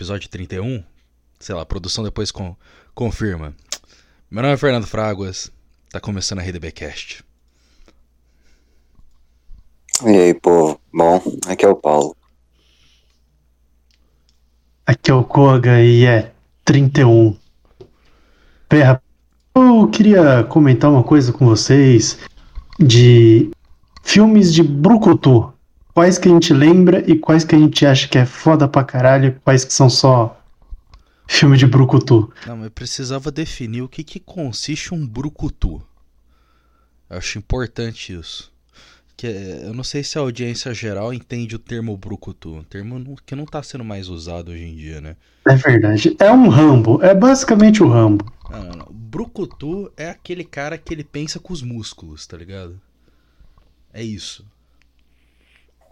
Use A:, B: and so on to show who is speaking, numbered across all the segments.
A: episódio 31. Sei lá, a produção depois com, confirma. Meu nome é Fernando Fraguas, tá começando a RDBcast.
B: E aí, povo? Bom, aqui é o Paulo.
C: Aqui é o Koga e é 31. Perra, eu queria comentar uma coisa com vocês de filmes de Brucutu. Quais que a gente lembra e quais que a gente acha que é foda pra caralho e quais que são só filme de Brucutu.
A: Não, mas precisava definir o que, que consiste um Brucutu. Eu acho importante isso. Que é, eu não sei se a audiência geral entende o termo Brucutu. Um termo que não tá sendo mais usado hoje em dia, né?
C: É verdade. É um Rambo. É basicamente o Rambo.
A: Não, não, não. Brucutu é aquele cara que ele pensa com os músculos, tá ligado? É isso.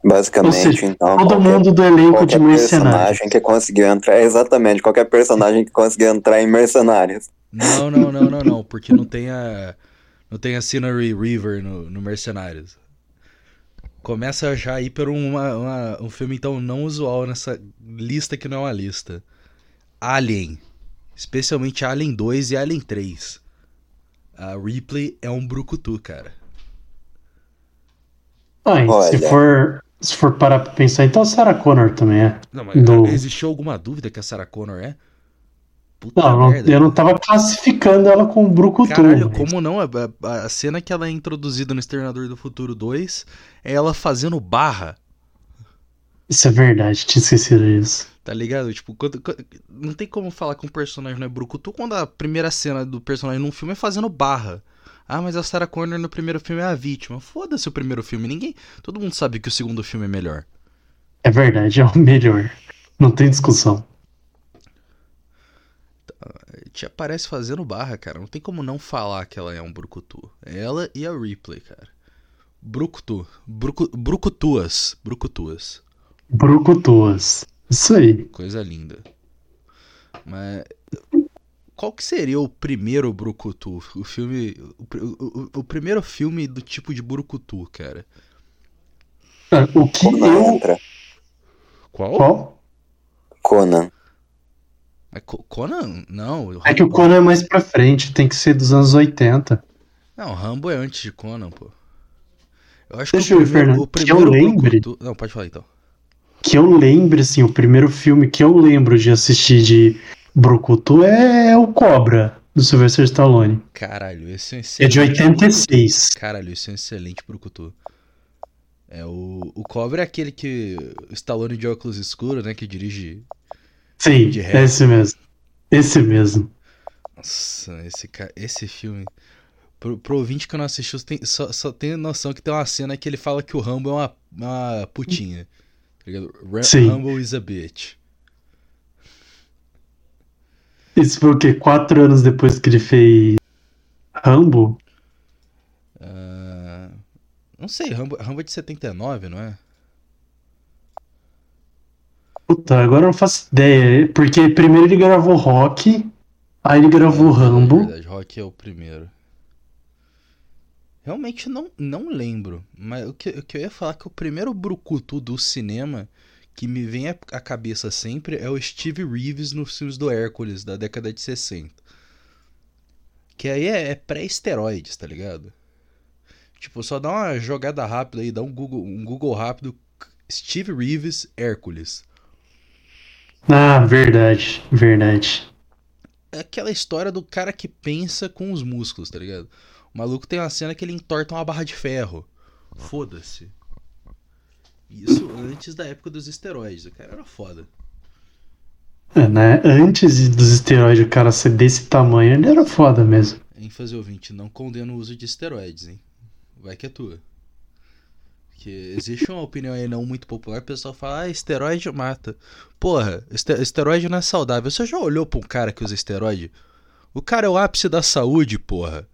B: Basicamente, seja, então.
C: Todo
B: qualquer,
C: mundo do elenco de mercenários.
B: personagem que conseguiu entrar. É exatamente, qualquer personagem que conseguiu entrar em mercenários.
A: Não, não, não, não, não. Porque não tem a. Não tem a Scenery River no, no Mercenários. Começa já aí por uma, uma, um filme então não usual nessa lista que não é uma lista. Alien. Especialmente Alien 2 e Alien 3. A Ripley é um brucutu, cara.
C: Ah, se for se for parar pra pensar, então a Sarah Connor também é.
A: Não, mas do... existiu alguma dúvida que a Sarah Connor é?
C: Puta não, merda, eu não tava classificando ela com o Brucutu.
A: Caralho, como não? A, a, cena que ela é introduzida no Exterminador do Futuro 2 é ela fazendo barra.
C: Isso é verdade, tinha esquecido isso.
A: Tá ligado? Tipo, quando, quando, não tem como falar que um personagem não é Brucutu quando a primeira cena do personagem num filme é fazendo barra. Ah, mas a Sarah Connor no primeiro filme é a vítima. Foda-se o primeiro filme. Ninguém. Todo mundo sabe que o segundo filme é melhor.
C: É verdade, é o melhor. Não tem discussão.
A: Te aparece fazendo barra, cara. Não tem como não falar que ela é um Brucutu. Ela e a Ripley, cara. Brucutu. Brucu, brucutuas. Brucutuas.
C: Brucutuas. Isso aí.
A: Coisa linda. Mas qual que seria o primeiro Brucutu? O filme. O, o, o, primeiro filme do tipo de Brucutu, cara.
C: O que
B: Conan
C: eu...
B: entra.
A: Qual?
C: Qual?
B: Conan.
A: Mas Conan? Não.
C: É que o Conan é mais pra frente, tem que ser dos anos 80.
A: Não, Rambo é antes de Conan, pô. Eu acho
C: Deixa
A: que
C: o primeiro,
A: o primeiro
C: que eu lembre.
A: Brucutu... Não, pode falar então.
C: Que eu lembre, assim, o primeiro filme que eu lembro de assistir de Brucutu é o Cobra, do Sylvester Stallone.
A: Caralho, esse é um
C: É de 86.
A: Caralho, esse é um excelente Brucutu. É, o, o Cobra é aquele que. Stallone de óculos escuros, né? Que dirige.
C: Sim,
A: de
C: é esse mesmo. Esse mesmo.
A: Nossa, esse, esse filme. Pro, pro ouvinte que não assistiu, tem, só, só tem noção que tem uma cena que ele fala que o Rambo é uma, uma putinha. Tá?
C: Sim.
A: Rambo is a bitch.
C: Isso foi o quê? Quatro anos depois que ele fez Rambo?
A: Uh, não sei, Rambo, Rambo é de 79, não é?
C: Puta, agora eu não faço ideia. Porque primeiro ele gravou Rock, aí ele gravou
A: é,
C: Rambo.
A: É verdade, Rock é o primeiro. Realmente não, não lembro. Mas o que, o que eu ia falar é que o primeiro brucutu do cinema que me vem à cabeça sempre é o Steve Reeves nos filmes do Hércules, da década de 60. Que aí é, é pré-esteroides, tá ligado? Tipo, só dá uma jogada rápida aí, dá um Google, um Google rápido. Steve Reeves, Hércules.
C: Ah, verdade, verdade.
A: É aquela história do cara que pensa com os músculos, tá ligado? O maluco tem uma cena que ele entorta uma barra de ferro. Foda-se. Isso antes da época dos esteroides. O cara era foda.
C: É, né? Antes dos esteroides, o cara ser desse tamanho, ele era foda mesmo.
A: Em fazer ouvinte, não condeno o uso de esteroides, hein? Vai que é tua. Porque existe uma opinião aí não muito popular, o pessoal fala, ah, esteroide mata. Porra, esteroide não é saudável. Você já olhou pra um cara que usa esteroide? O cara é o ápice da saúde, porra.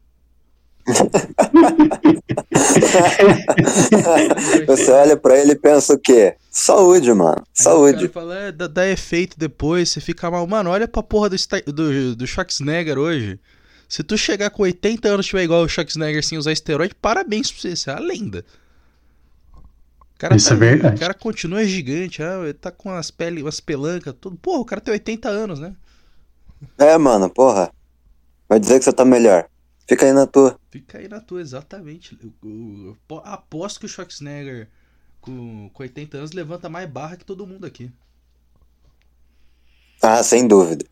B: Você olha pra ele e pensa o quê? Saúde, mano. Saúde.
A: Aí fala, é, dá, dá, efeito depois, você fica mal. Mano, olha pra porra do, do, do Schwarzenegger hoje. Se tu chegar com 80 anos e tiver igual o Schwarzenegger sem usar esteroide, parabéns pra você, você é a lenda. cara
C: Isso
A: tá
C: é verdade.
A: O cara continua gigante, ah, ele tá com as peles, umas pelancas, tudo. Porra, o cara tem 80 anos, né?
B: É, mano, porra. Vai dizer que você tá melhor. Fica aí na tua.
A: Fica aí na tua, exatamente. Eu, eu- eu po- aposto que o Schwarzenegger com, com 80 anos levanta mais barra que todo mundo aqui.
B: Ah, sem dúvida.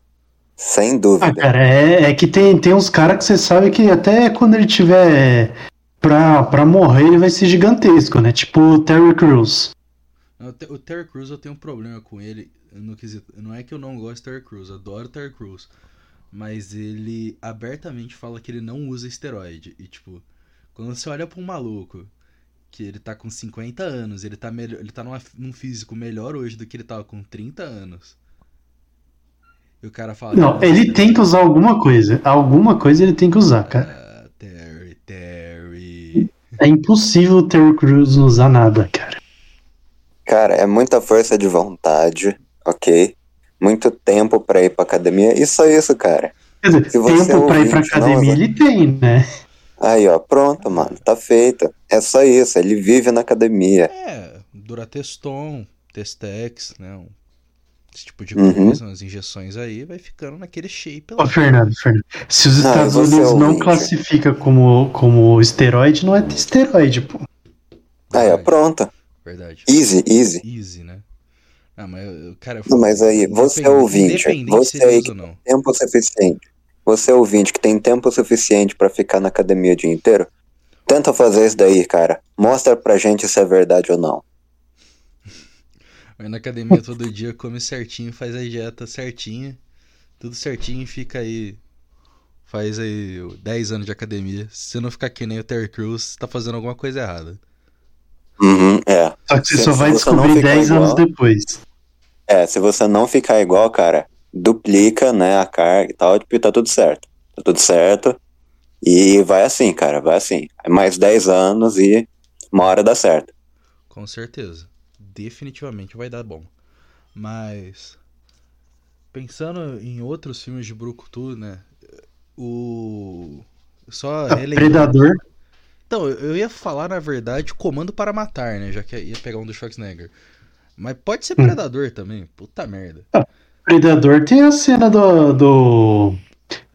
B: Sem
C: Ah,
B: dúvida.
C: cara, é, é que tem, tem uns caras que você sabe que até quando ele tiver pra, pra morrer, ele vai ser gigantesco, né? Tipo o Terry Crews.
A: O Te- O Terry Crews eu tenho um problema com ele no quesito. Não é que eu não gosto do Terry Crews, adoro o Terry Crews. Mas ele abertamente fala que ele não usa esteroide. E tipo, quando você olha pra um maluco que ele tá com 50 anos, ele tá, melhor, ele tá numa- num físico melhor hoje do que ele tava com 30 anos. E o cara fala.
C: Não, ele tem que usar alguma coisa. Alguma coisa ele tem que usar, cara.
A: Ah, Terry, Terry.
C: É impossível o Terry Crews não usar nada, cara.
B: Cara, é muita força de vontade, ok? Muito tempo pra ir pra academia. E só isso, cara.
C: Quer dizer,
B: Se você
C: tempo pra ir pra
B: não
C: academia
B: usa-
C: ele tem, né?
B: Aí, ó, pronto, mano. Tá feito. É só isso. Ele vive na academia.
A: É, Durateston, Testex, né? um- esse tipo de
B: Uhum.
A: coisa, umas injeções aí, vai ficando naquele shape lá.
C: Ô, Fernando, Fernando. Se os
B: Não,
C: Estados
B: você é
C: Unidos não
B: ouvinte.
C: classifica como, como esteroide, não é esteroide, pô.
B: Aí, ó, pronto.
A: Verdade.
B: Easy, easy.
A: Easy, né? Ah, mas, cara, eu
B: Não, mas aí, você é ouvinte, você aí
A: ou não.
B: Tempo suficiente. Você é ouvinte que tem tempo suficiente pra ficar na academia o dia inteiro? Tenta fazer isso daí, cara. Mostra pra gente se é verdade ou não.
A: Vai na academia todo dia, come certinho, faz a dieta certinha, tudo certinho e fica aí. Faz aí 10 anos de academia. Se você não ficar que nem o Terry Crews, você tá fazendo alguma coisa errada.
B: Uhum, é.
C: Só que você
B: Se-
C: só vai descobrir
B: ficar
C: 10 anos depois.
B: É, se você não ficar igual, cara, duplica, né, a carga e tal, tipo, tá tudo certo. Tá tudo certo. E vai assim, cara, vai assim. Mais 10 anos e uma hora dá certo.
A: Com certeza. Definitivamente vai dar bom. Mas. Pensando em outros filmes de Brucutu, né? O. Só
C: Predador.
A: Então, eu ia falar, na verdade, Comando para Matar, né? Já que ia pegar um do Schwarzenegger. Mas pode ser
C: Hum.
A: Predador também. Puta merda.
C: Predador tem a cena do. do...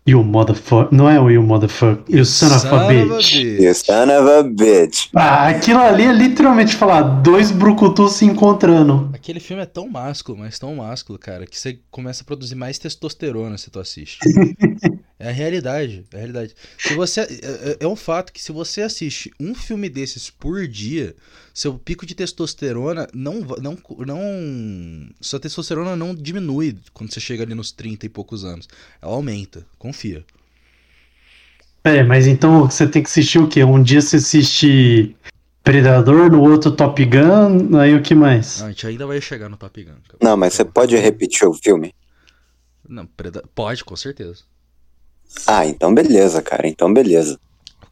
C: You motherfucker. Não é o You motherfucker. You son of a bitch.
B: You son of a bitch.
C: Ah, aquilo ali é literalmente falar dois brucutus se encontrando.
A: Aquele filme é tão másculo, mas tão másculo, cara, que você começa a produzir mais testosterona se tu assiste. é a realidade, é a realidade. Se você, é, é- é um fato que se você assiste um filme desses por dia, seu pico de testosterona não, não, não, sua testosterona não diminui quando você chega ali nos 30 e poucos anos. Ela aumenta, confia.
C: É, mas então você tem que assistir o quê? Um dia você assiste Predador, no outro Top Gun, aí o que mais?
A: Não, a gente ainda vai chegar no Top Gun.
B: Não, mas você pode repetir o filme?
A: Não, preda- pode, com certeza.
B: Ah, então beleza, cara. Então beleza.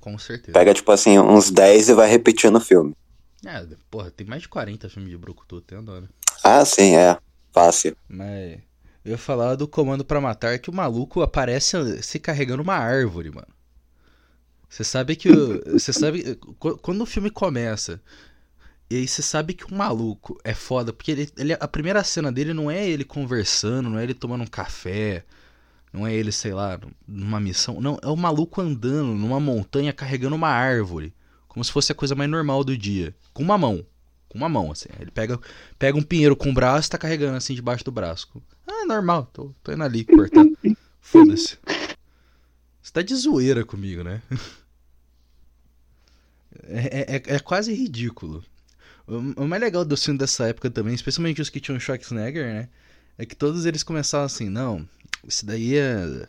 A: Com certeza.
B: Pega, tipo assim, uns 10 e vai repetindo o filme.
A: É, porra, tem mais de 40 filmes de Brucutu, tem né?
B: Ah, sim, é. Fácil.
A: Mas eu ia falar do Comando pra Matar que o maluco aparece se carregando uma árvore, mano. Você sabe que você sabe qu- quando o filme começa e aí você sabe que o maluco é foda porque ele, ele- a primeira cena dele não é ele conversando, não é ele tomando um café, não é ele, sei lá, numa missão, não, é o maluco andando numa montanha carregando uma árvore, como se fosse a coisa mais normal do dia, com uma mão, com uma mão assim. Ele pega pega um pinheiro com o braço e tá carregando assim debaixo do braço. Ah, normal, tô, tô indo ali cortando. Foda-se. Você tá de zoeira comigo, né? É, é, é quase ridículo. O, o mais legal do filme dessa época também, especialmente os que tinham Schwarzenegger, né? É que todos eles começavam assim, não, isso daí é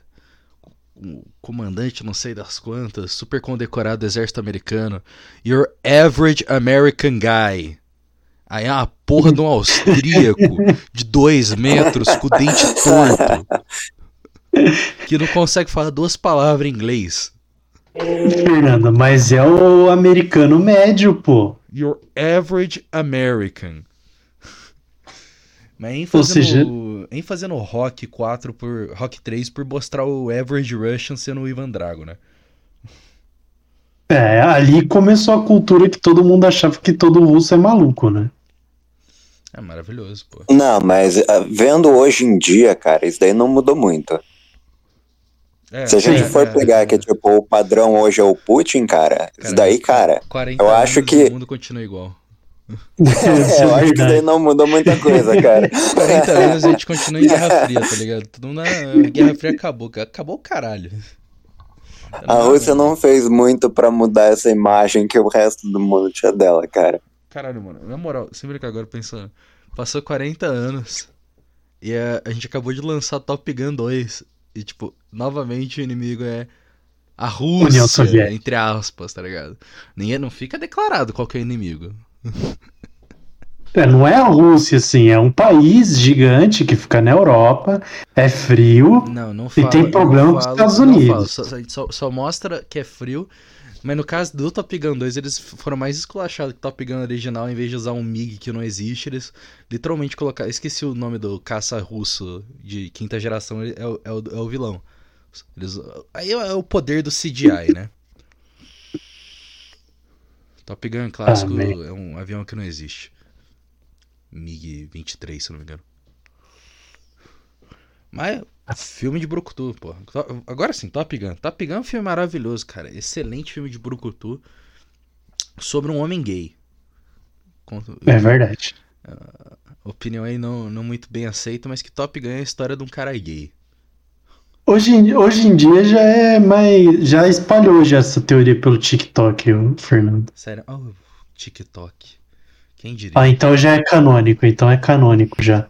A: o comandante não sei das quantas, super condecorado do exército americano. Your average American guy. Aí é uma porra de um austríaco de dois metros com o dente torto. Que não consegue falar duas palavras em inglês.
C: Fernanda, mas é o americano médio, pô.
A: Your average American. Mas em fazendo,
C: seja-
A: em fazendo Rock 4 por. Rock 3 por mostrar o Average Russian sendo o Ivan Drago, né?
C: É, ali começou a cultura que todo mundo achava que todo russo é maluco, né?
A: É maravilhoso, pô.
B: Não, mas ah, vendo hoje em dia, cara, isso daí não mudou muito.
A: É,
B: Se a gente
A: é,
B: for
A: é,
B: pegar
A: é.
B: que tipo, o padrão hoje é o Putin, cara, isso
A: Cara,
B: daí, cara,
A: 40
B: eu acho que-
A: o mundo continua igual.
C: Isso
B: é, eu
C: é
B: acho que isso daí não mudou muita coisa, cara.
A: 40 anos a gente continua em Guerra Fria, tá ligado? Todo mundo na Guerra Fria acabou, acabou o caralho.
B: A Rússia não fez muito pra mudar essa imagem que o resto do mundo tinha dela, cara.
A: Caralho, mano, na moral, sem brincar agora pensando. Passou 40 anos e a, a gente acabou de lançar Top Gun 2. E, tipo, novamente o inimigo é a Rússia, entre aspas, tá ligado? Nem, não fica declarado qual que é o inimigo.
C: É, não é a Rússia, assim, é um país gigante que fica na Europa, é frio.
A: Não, não
C: E
A: fala.
C: tem problema
A: não
C: com os Estados Unidos.
A: só, só- só mostra que é frio. Mas no caso do Top Gun 2, eles foram mais esculachados que o Top Gun original, em vez de usar um MiG que não existe, eles literalmente colocaram. Esqueci o nome do caça russo de quinta geração, é, o- é o, é o vilão. Eles- aí é o poder do CGI, né? Top Gun clássico
C: Ah,
A: é um avião que não existe. MiG-23, se eu não me engano. Mas filme de Brucutu, pô. Agora sim, Top Gun. Top Gun é um filme maravilhoso, cara. Excelente filme de Brucutu sobre um homem gay.
C: É verdade.
A: Opinião aí não, não muito bem aceita, mas que Top Gun é a história de um cara gay.
C: Hoje, em- hoje em dia já é mais. Já espalhou já essa teoria pelo TikTok, Fernando.
A: Sério, oh, TikTok. Quem diria?
C: Ah, então já é canônico, então é canônico já.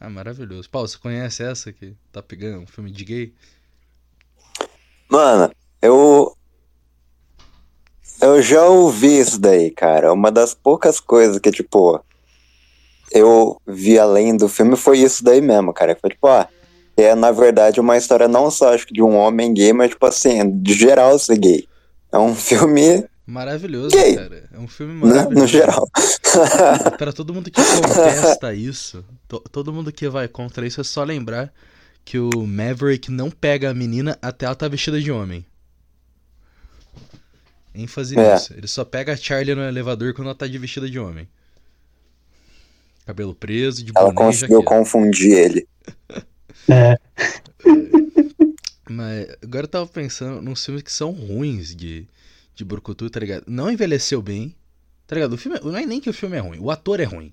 A: Ah, maravilhoso. Paulo, você conhece essa aqui? Top Gun, um filme de gay?
B: Mano, eu. Eu já ouvi isso daí, cara. Uma das poucas coisas que, tipo, eu vi além do filme foi isso daí mesmo, cara. Foi tipo, ah, é na verdade uma história não só acho que de um homem gay, mas tipo assim, de geral ser gay. É um filme,
A: Maravilhoso,
B: Gay.
A: cara. É um filme
B: né,
A: maravilhoso.
B: no geral.
A: Pra todo mundo que contesta isso, to- todo mundo que vai contra isso é só lembrar que o Maverick não pega a menina até ela tá vestida de homem. ênfase
B: É.
A: nisso. Ele só pega a Charlie no elevador quando ela tá de vestida de homem. Cabelo preso, de
B: Ela conseguiu confundir ele.
C: É,
A: Mas agora eu tava pensando nos filmes que são ruins de, de Brucutu, tá ligado? Não envelheceu bem, tá ligado? O filme, não é nem que o filme é ruim, o ator é ruim.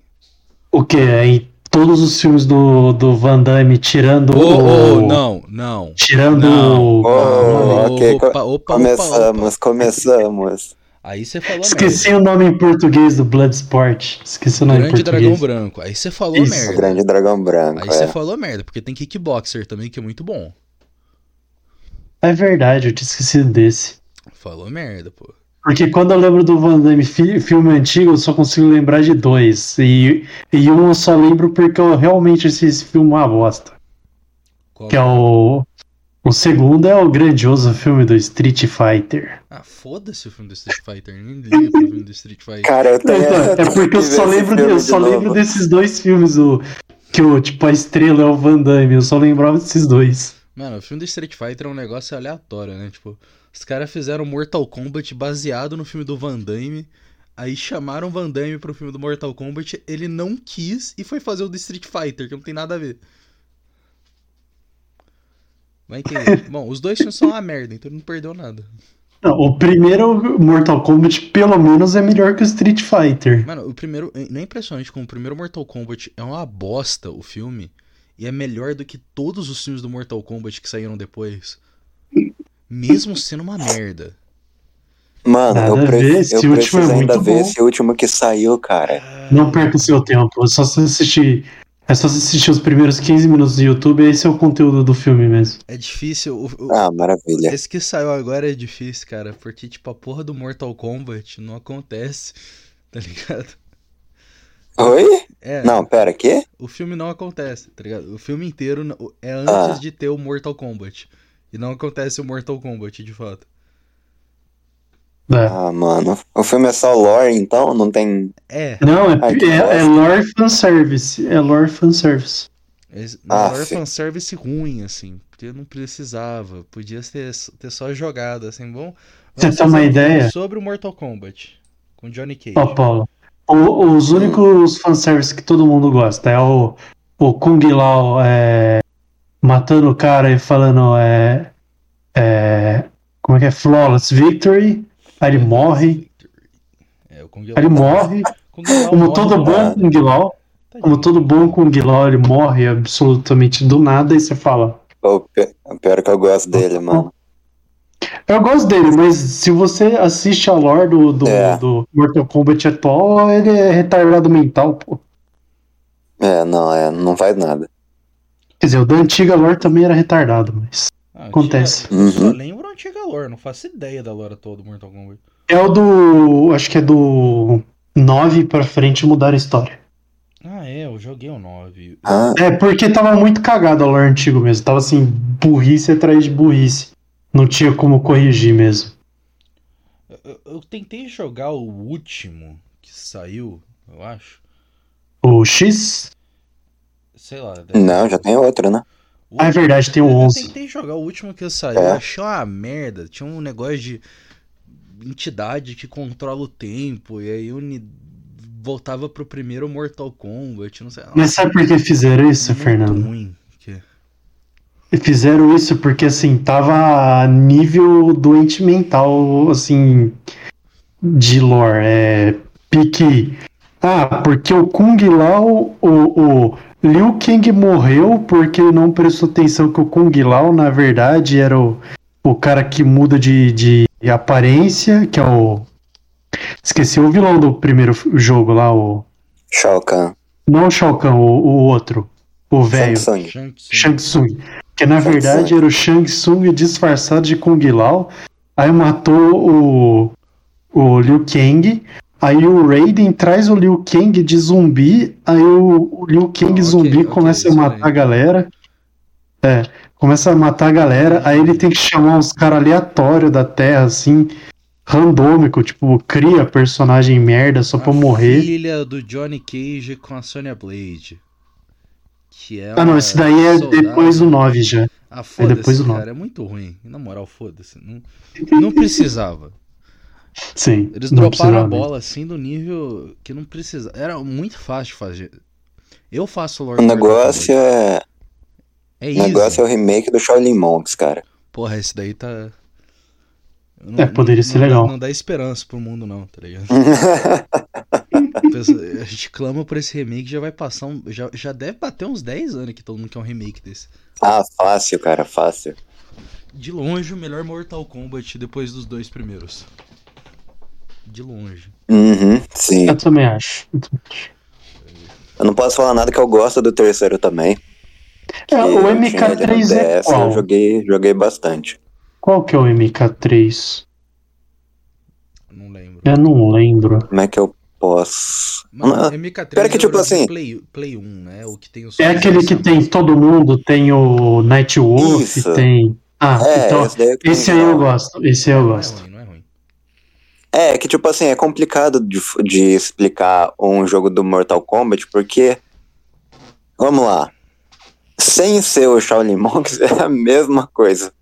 C: o que? Em todos os filmes do, do Van Damme, tirando
A: Ô,
C: o.
A: não, não.
C: Tirando
A: Não.
C: o.
B: Oh, ok,
A: opa, opa, opa,
B: começamos,
A: opa.
B: começamos.
A: Aí você falou
C: Esqueci
A: merda.
C: o nome em português do Bloodsport. Esqueci o nome
A: Grande
C: em
A: Dragão
C: português.
A: Branco. Aí você falou
C: Isso,
A: merda.
B: grande dragão branco.
A: Aí você
B: é.
A: falou merda, porque tem Kickboxer também, que é muito bom.
C: É verdade, eu tinha esquecido desse.
A: Falou merda, pô.
C: Porque quando eu lembro do Van Damme fi- filme antigo, eu só consigo lembrar de dois. E, e um eu só lembro porque eu realmente achei esse filme uma bosta.
A: Qual-
C: Que é o. O segundo é o grandioso filme do Street Fighter.
A: Ah, foda-se o filme do Street Fighter. Nem liga pro filme do Street Fighter.
B: Cara, eu tenho.
C: É, é porque eu só lembro,
B: filme
C: eu
B: de
C: só
B: novo.
C: lembro desses dois filmes, o, que o, tipo, a estrela é o Van Damme, eu só lembrava desses dois.
A: Mano, o filme do Street Fighter é um negócio aleatório, né? Tipo, os caras fizeram Mortal Kombat baseado no filme do Van Damme. Aí chamaram o Van Damme pro filme do Mortal Kombat. Ele não quis e foi fazer o do Street Fighter, que não tem nada a ver. Vai entender. Bom, os dois filmes são uma merda, então ele não perdeu nada.
C: Não, o primeiro Mortal Kombat, pelo menos, é melhor que o Street Fighter.
A: Mano, o primeiro. Não é impressionante como o primeiro Mortal Kombat é uma bosta o filme. E é melhor do que todos os filmes do Mortal Kombat que saíram depois. Mesmo sendo uma merda.
B: Mano,
C: Nada
B: eu, pre-
C: ver, esse
B: eu
C: último
B: preciso
C: é
B: ainda
C: muito
B: ver
C: bom.
B: esse último que saiu, cara.
C: Não perca o seu tempo, é só você assistir. É só você assistir os primeiros 15 minutos do YouTube, esse é o conteúdo do filme mesmo.
A: É difícil. o- o-
B: Ah, maravilha.
A: Esse que saiu agora é difícil, cara. Porque, tipo, a porra do Mortal Kombat não acontece. Tá ligado?
B: Oi?
A: É,
B: Não, pera, quê?
A: o filme não acontece, tá ligado? O filme inteiro é antes
B: Ah.
A: de ter o Mortal Kombat. E não acontece o Mortal Kombat, de fato.
C: É.
B: Ah, mano. O filme é só lore, então? Não tem.
A: É,
C: Não, é,
B: Ai,
C: é, é lore fanservice. É lore fanservice.
A: Esse-
B: Ah,
A: era
B: sim.
A: fanservice ruim, assim. Porque não precisava. Podia ter, ter só jogado, assim. Bom,
C: Você tem uma ideia?
A: Sobre o Mortal Kombat. Com Johnny Cage.
C: Ó, Paulo. o- os únicos fanservice que todo mundo gosta é o, o Kung Lao é, matando o cara e falando é, é, como é que é? Flawless Victory. Aí ele morre.
A: É, o Kung
C: Aí ele morre. Como todo bom Kung Lao. Como todo bom Kung Lao, ele morre absolutamente do nada e você fala.
B: O pi- o pior que eu gosto dele, mano.
C: Eu gosto dele, mas se você assiste a lore do, do,
B: É.
C: do Mortal Kombat atual, ele é retardado mental, pô.
B: É, não, é, não faz nada.
C: Quer dizer, o da antiga lore também era retardado, mas.
A: Ah,
C: acontece.
A: antiga- eu Só
B: Uhum.
A: lembro a antiga lore, não faço ideia da lore toda do Mortal Kombat.
C: É o do. Acho que é do 9 pra frente mudar a história.
A: Ah, é, eu joguei o 9.
B: Ah,
C: É, porque tava muito cagado a lore antigo mesmo. Tava assim, burrice atrás de burrice. Não tinha como corrigir mesmo.
A: Eu- eu tentei jogar o último que saiu, eu acho.
C: O X?
A: Sei lá. deve-
B: não, já tem outro, né?
A: o
C: Ah, é verdade, tem o
A: eu-
C: 11.
A: Eu tentei jogar o último que saiu,
B: É.
A: eu achei uma merda. Tinha um negócio de entidade que controla o tempo, e aí uni... voltava pro primeiro Mortal Kombat, não sei.
C: Mas sabe por que fizeram isso,
A: muito
C: Fernando?
A: ruim. Que...
C: Fizeram isso porque, assim, tava a nível doente mental, assim, de lore. É, pique. Ah, porque o Kung Lao, o, o Liu Kang morreu porque ele não prestou atenção que o Kung Lao, na verdade, era o, o cara que muda de, de aparência, que é o. Esqueci o vilão do primeiro jogo lá, o.
B: Shao Kahn.
C: Não o Shao Kahn, o, o outro. O velho.
A: Shang Tsung.
C: Shang Tsung. Que na
B: Shang
C: verdade
B: Tsung.
C: era o Shang Tsung disfarçado de Kung Lao. Aí matou o, o Liu Kang. Aí o Raiden traz o Liu Kang de zumbi. Aí o, o Liu Kang
A: Ah,
C: zumbi
A: ok,
C: começa a
A: isso
C: matar a galera. É, começa a matar a galera. Aí ele tem que chamar uns caras aleatórios da Terra, assim, randômico. Tipo, cria personagem merda só pra
A: A
C: morrer.
A: filha do Johnny Cage com a Sonya Blade. Que é
C: Ah, não, esse daí é
A: soldado-
C: depois do 9 já.
A: Ah, foda-se,
C: depois do nove.
A: cara, é muito ruim. Na moral, foda-se. Não, não precisava.
C: Sim.
A: Eles
C: não
A: droparam a bola assim do nível que não precisava. Era muito fácil fazer. Eu faço Lord
B: O
A: of the
B: negócio é.
A: É
B: O
A: isso.
B: negócio é o remake do Shaolin Monks, cara.
A: Porra, esse daí tá. Eu
C: É, poderia ser
A: não dá-
C: legal.
A: Não dá esperança pro mundo, não, tá ligado? A gente clama por esse remake, já vai passar um. Já, já deve bater uns 10 anos que todo mundo quer um remake desse.
B: ah, fácil, cara, fácil.
A: De longe, o melhor Mortal Kombat depois dos dois primeiros. De longe.
B: Uhum, sim.
C: Eu também acho.
B: Eu não posso falar nada que eu gosto do terceiro também.
C: É, o
B: que eu tinha ele no
C: MK3 é
B: DS,
C: qual?
B: Eu joguei, joguei bastante.
C: Qual que é o MK3?
A: Não lembro.
C: Eu não lembro.
B: Como é que eu posso.
A: Mano,
B: Ah,
A: MK3
B: pera que,
A: é
B: tipo
A: o
B: assim-
A: Play, Play 1, né? O que tem o
C: É aquele que tem todo mundo, tem o Nightwolf,
B: Isso.
C: tem. Ah,
B: É,
C: então.
B: esse
C: Esse aí eu gosto. Esse aí eu
A: Não é
C: gosto.
A: É
B: que tipo assim, é complicado de, de explicar um jogo do Mortal Kombat, porque. Vamos lá. Sem ser o Shaolin Monks é a mesma coisa.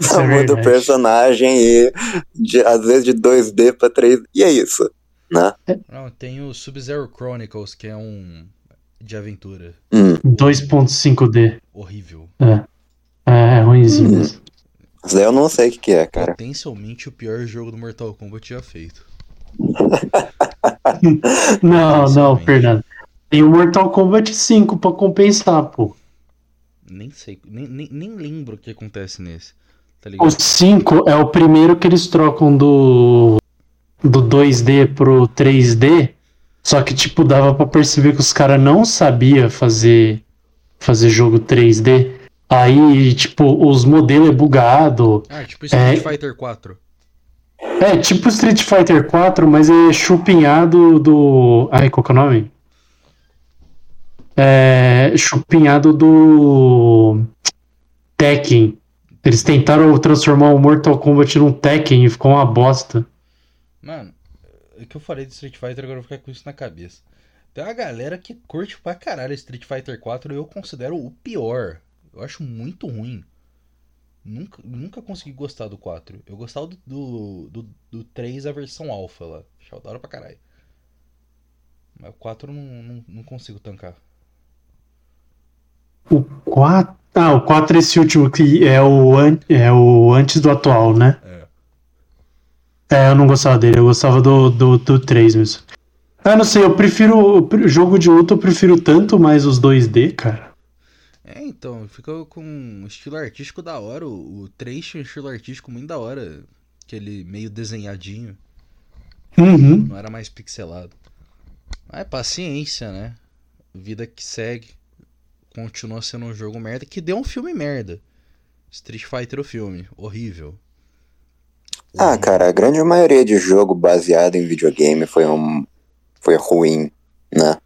B: Só
C: é
B: muda o personagem e de- às vezes de 2D pra 3D. E é isso, né?
A: Não, tem o Sub-Zero Chronicles, que é um de aventura.
B: Hum,
C: 2.5D.
A: Horrível.
C: É. É, é ruimzinho
B: Hum. Isso daí eu não sei o que, que é, cara.
A: Potencialmente o pior jogo do Mortal Kombat já feito.
C: Não, não. Fernando. Tem o Mortal Kombat 5 pra compensar, pô.
A: Nem sei, nem, nem, nem lembro o que acontece nesse. Tá
C: O
A: ligado?
C: 5 é o primeiro que eles trocam do do 2D pro 3D. Só que tipo dava pra perceber que os caras não sabia fazer fazer jogo 3D. Aí, tipo, os modelos é bugado.
A: Ah, tipo Street
C: É.
A: Fighter 4.
C: É, tipo Street Fighter 4, mas é chupinhado do. Ai, qual que é o nome? É. Chupinhado do. Tekken. Eles tentaram transformar o Mortal Kombat num Tekken e ficou uma bosta.
A: Mano, é que eu falei de Street Fighter, agora eu vou ficar com isso na cabeça. Tem uma galera que curte pra caralho Street Fighter 4 e eu considero o pior. Eu acho muito ruim. Nunca, nunca consegui gostar do 4. Eu gostava do, do, do, do 3, a versão alpha lá. Achava da hora pra caralho. Mas o 4 eu não, não, não consigo tancar.
C: O 4. Ah, o 4 é esse último que é o, an... é o antes do atual, né?
A: É.
C: É, eu não gostava dele, eu gostava do, do, do 3 mesmo. Ah, não sei, eu prefiro. o Jogo de luta eu prefiro tanto mais os 2D, cara.
A: É, então, fica com um estilo artístico da hora. O, o 3 tinha um estilo artístico muito da hora. Aquele meio desenhadinho.
C: Uhum.
A: Não era mais pixelado. Mas é paciência, né? Vida que segue. Continua sendo um jogo merda que deu um filme merda. Street Fighter o filme. Horrível.
B: Ah, cara, a grande maioria de jogo baseado em videogame foi um. foi ruim, né?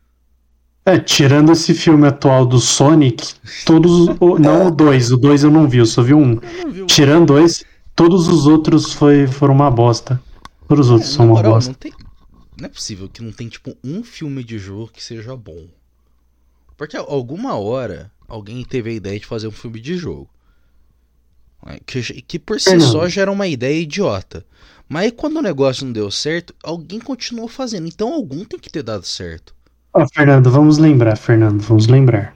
C: É, tirando esse filme atual do Sonic, todos. o- Não o 2, o 2 eu não vi, eu só vi um.
A: Vi
C: Tirando esse, todos os outros foi, foram uma bosta. Todos os outros
A: É,
C: são
A: na
C: uma
A: moral,
C: bosta.
A: Não, tem... não é possível que não tem, tipo, um filme de jogo que seja bom. Porque alguma hora alguém teve a ideia de fazer um filme de jogo. né, Que, que por si
C: Fernando.
A: só já era uma ideia idiota. Mas aí quando o negócio não deu certo, alguém continuou fazendo. Então algum tem que ter dado certo.
C: Ó, Fernando, vamos lembrar, Fernando, vamos lembrar.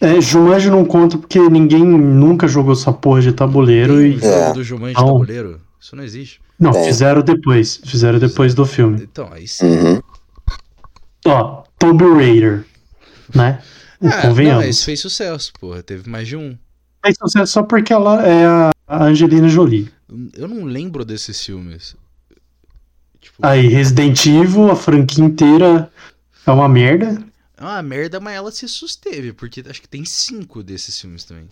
C: É, Jumanji não conta porque ninguém nunca jogou essa porra de tabuleiro
A: Tem
C: e.
A: jogo
B: É.
A: do Jumanji de
C: Não.
A: tabuleiro? Isso não existe.
C: Não,
B: É.
C: fizeram depois. Fizeram depois do filme.
A: Então, aí sim.
B: Uhum.
C: Ó, Tomb Raider. Né?
A: Ah, não,
C: Convenhamos.
A: esse fez sucesso, porra. Teve mais de um.
C: Mas sucesso só porque ela é a a Angelina Jolie.
A: Eu não lembro desses filmes. Tipo,
C: Aí, Resident Evil, a franquia inteira é uma merda.
A: É uma merda, mas ela se susteve, porque acho que tem cinco desses filmes também.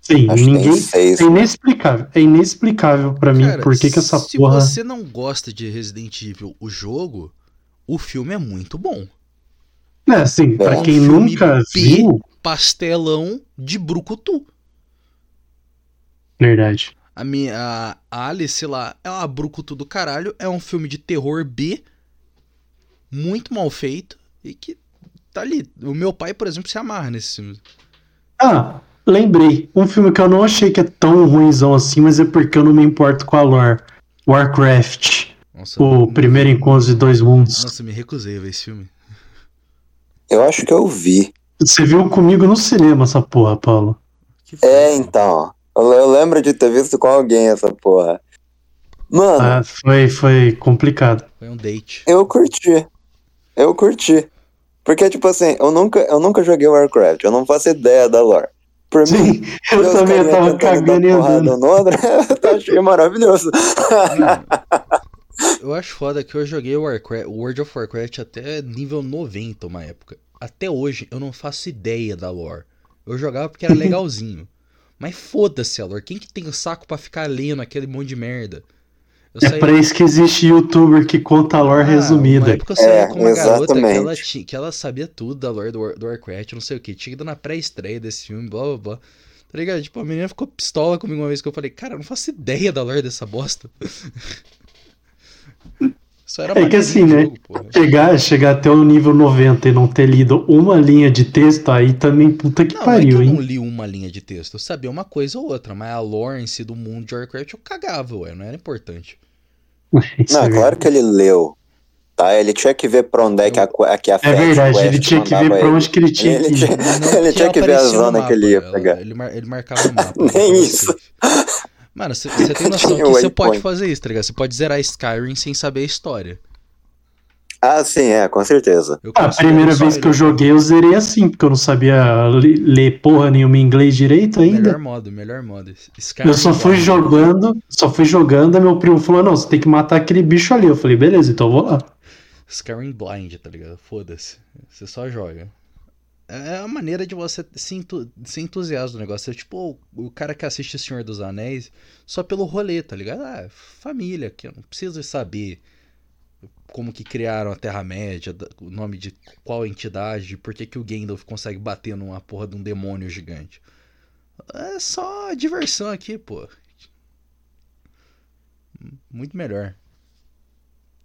C: Sim,
B: Acho que tem
C: ninguém.
B: seis.
C: É inexplicável. É inexplicável pra mim
A: Cara,
C: por que, que essa
A: se
C: porra.
A: você não gosta de Resident Evil, o jogo, o filme é muito bom.
C: É, assim, pra
B: É um
C: quem
A: filme
C: nunca
A: B.
C: viu.
A: Pastelão de brucutu.
C: Verdade.
A: A minha a a Alice lá é uma brucutu do caralho, é um filme de terror B muito mal feito e que tá ali. O meu pai, por exemplo, se amarra nesses filmes.
C: Ah, lembrei. Um filme que eu não achei que é tão ruimzão assim, mas é porque eu não me importo com a lore. Warcraft.
A: Nossa,
C: O primeiro encontro de dois mundos.
A: Nossa, me recusei a ver esse filme.
B: Eu acho que eu vi.
C: Você viu comigo no cinema essa porra, Paulo.
B: É, então. Eu, eu lembro de ter visto com alguém essa porra. Mano,
C: Ah, foi, foi complicado.
A: Foi um date.
B: eu curti. Eu curti. Porque, tipo assim, eu nunca, eu nunca joguei Warcraft, eu não faço ideia da lore. Por mim,
C: Sim, eu
B: ver os
C: também
B: carinha
C: tava cagando e andando.
B: no eu achei maravilhoso.
A: Eu acho foda que eu joguei Warcraft, World of Warcraft até nível 90 uma época. Até hoje eu não faço ideia da lore. Eu jogava porque era legalzinho. Mas foda-se a lore. Quem que tem o saco pra ficar lendo aquele monte de merda? Eu
C: É pra isso que existe youtuber que conta a lore
A: Ah, Uma
C: resumida.
A: época eu saía
B: É,
A: com uma garota que ela,
B: exatamente.
A: tinha, que ela sabia tudo da lore do, War- do Warcraft, não sei o que. Tinha ido na pré-estreia desse filme, blá blá blá. Tá ligado? Tipo, a menina ficou pistola comigo uma vez que eu falei, cara, eu não faço ideia da lore dessa bosta. Só era
C: É que assim, né?
A: jogo.
C: Chegar, chegar até o nível 90 e não ter lido uma linha de texto, aí também puta que
A: Não, não é que
C: pariu,
A: eu
C: hein?
A: não li uma linha de texto, eu sabia uma coisa ou outra, mas a lore em si do mundo de Warcraft eu cagava, ué, não era importante.
B: Não,
C: é
B: claro que ele leu. Tá? Ele tinha que ver pra onde é que a, que a
C: É
B: Fast
C: verdade, ele tinha que ver pra
B: ele.
C: onde que ele tinha
B: Ele
C: que ir.
B: tinha-
A: Não
B: Ele tinha que ver a zona que ele ia
A: ela-
B: pegar.
A: Ele, mar- ele marcava o mapa.
B: Nem isso.
A: Mano, você tem noção
B: Tinha
A: que você pode fazer isso, tá ligado? Você pode zerar Skyrim sem saber a história.
B: Ah, sim, é, com certeza.
A: Eu
C: Ah, a primeira vez que eu joguei, eu zerei assim, porque eu não sabia le- ler porra nenhuma em inglês direito ainda.
A: Melhor modo, melhor modo. Skyrim
C: Eu só fui jogando, só fui jogando, meu primo falou, não, você tem que matar aquele bicho ali. Eu falei, beleza, então eu vou lá.
A: Skyrim Blind, tá ligado? Foda-se. Você só joga. É a maneira de você se, entu se entusiasmar do negócio. É tipo o, o cara que assiste Senhor dos Anéis só pelo rolê, tá ligado? Ah, família, que eu não preciso saber como que criaram a Terra-média, o nome de qual entidade, por que, que o Gandalf consegue bater numa porra de um demônio gigante. É só diversão aqui, pô. Muito melhor.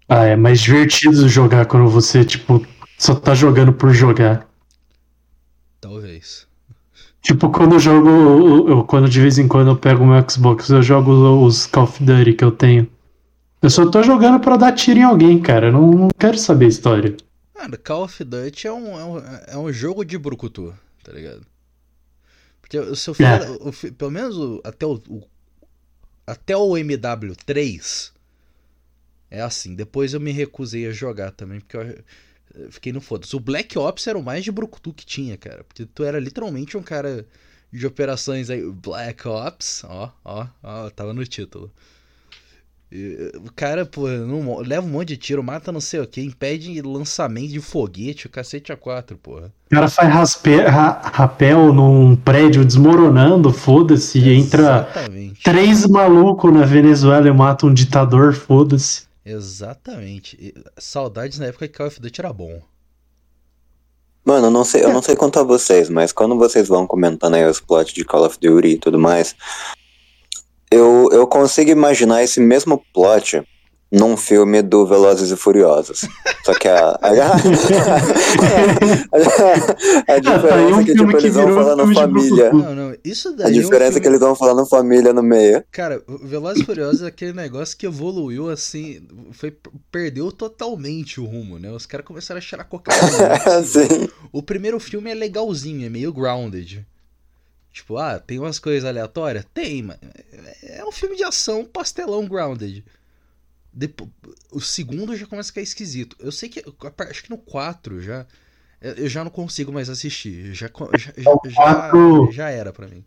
C: Ah, é mais divertido jogar quando você, tipo, só tá jogando por jogar.
A: Talvez.
C: Tipo, quando eu jogo. Eu, quando de vez em quando eu pego o meu Xbox, eu jogo os Call of Duty que eu tenho. Eu só tô jogando pra dar tiro em alguém, cara. Eu não, não quero saber a história.
A: Mano, Call of Duty é um, é um, é um jogo de brucutu, tá ligado? Porque o seu filho,
C: É.
A: o pelo menos o- até o, o- até o MW3 é assim. Depois eu me recusei a jogar também, porque eu, eu fiquei no foda-se. O Black Ops era o mais de brucutu que tinha, cara. Porque tu era literalmente um cara de operações aí. Black Ops, ó, ó, ó, tava no título. E, O cara, pô, não leva um monte de tiro, mata não sei o que, impede lançamento de foguete, o cacete a quatro, porra.
C: O cara faz raspe- ra- rapel num prédio desmoronando, foda-se, e entra
A: Exatamente.
C: três malucos na Venezuela e mata um ditador, foda-se.
A: Exatamente. E, Saudades na época que Call of Duty era bom.
B: Mano, eu não sei, eu não sei quanto a vocês, mas quando vocês vão comentando aí os plots de Call of Duty e tudo mais, eu, eu consigo imaginar esse mesmo plot num filme do Velozes e Furiosos. Só que a. A, a, a diferença é que, tipo,
C: que
B: eles vão falando família.
A: Não, não, isso
B: A
A: daí é um
B: diferença é
A: filme...
B: que eles vão falando família no meio.
A: Cara, o Velozes e Furiosos é aquele negócio que evoluiu assim, foi perdeu totalmente o rumo, né? Os caras começaram a cheirar cocaína.
B: Assim.
A: O primeiro filme é legalzinho, é meio grounded. Tipo, ah, tem umas coisas aleatórias? Tem, mas é um filme de ação pastelão grounded. Depo- o segundo já começa a ficar esquisito. Eu sei que, acho que no 4 já, eu já não consigo mais assistir. Já, co- já, já,
C: quatro-
A: já, era pra mim.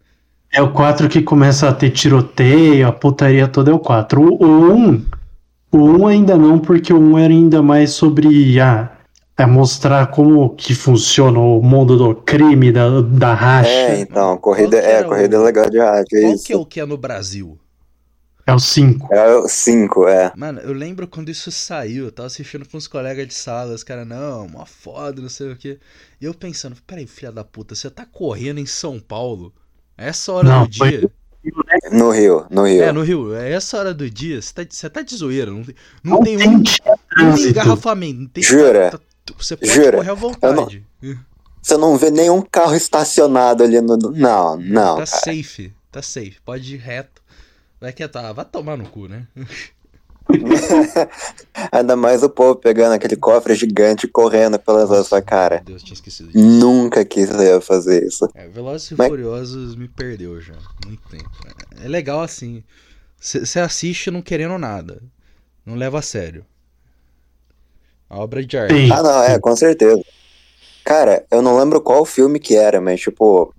C: É o 4 que começa a ter tiroteio, a putaria toda é o 4. O, o 1, o 1 ainda não, porque o 1 era ainda mais sobre ah, é mostrar como que funciona o mundo do crime, da, da racha.
B: É, então, corrida,
A: Qual que
B: é, corrida
A: o-
B: legal de rádio, é
A: Qual
B: isso.
A: que é o que é no Brasil?
C: É o 5.
B: É o 5, é.
A: Mano, eu lembro quando isso saiu, eu tava assistindo com os colegas de sala, os caras, não, mó foda, não sei o quê. E eu pensando, peraí, filha da puta, você tá correndo em São Paulo? A essa hora
C: Não,
A: do
C: foi-
A: dia.
B: No Rio, no Rio.
A: É, no Rio, é essa hora do dia, você tá, você tá de zoeira, não tem, não
C: Não
A: tem
C: tem
A: um. Não tem engarrafamento, não tem.
B: Jura?
A: tá- você pode
B: Jura?
A: correr à vontade.
B: Você não vê nenhum carro estacionado ali no. Não, não.
A: tá
B: cara.
A: safe, tá safe, pode ir reto. Vai que tá, vai tomar no cu, né?
B: Ainda mais o povo pegando aquele cofre gigante e correndo pelas ruas. Fala, Cara,
A: Meu Deus, tinha esquecido disso.
B: nunca quis fazer isso.
A: É, Velozes e
B: Mas-
A: Furiosos me perdeu já, muito tempo. É legal assim, você assiste não querendo nada, não leva a sério. A obra de arte.
C: Sim.
B: Ah, não, é, com certeza. Cara, eu não lembro qual filme que era, mas tipo.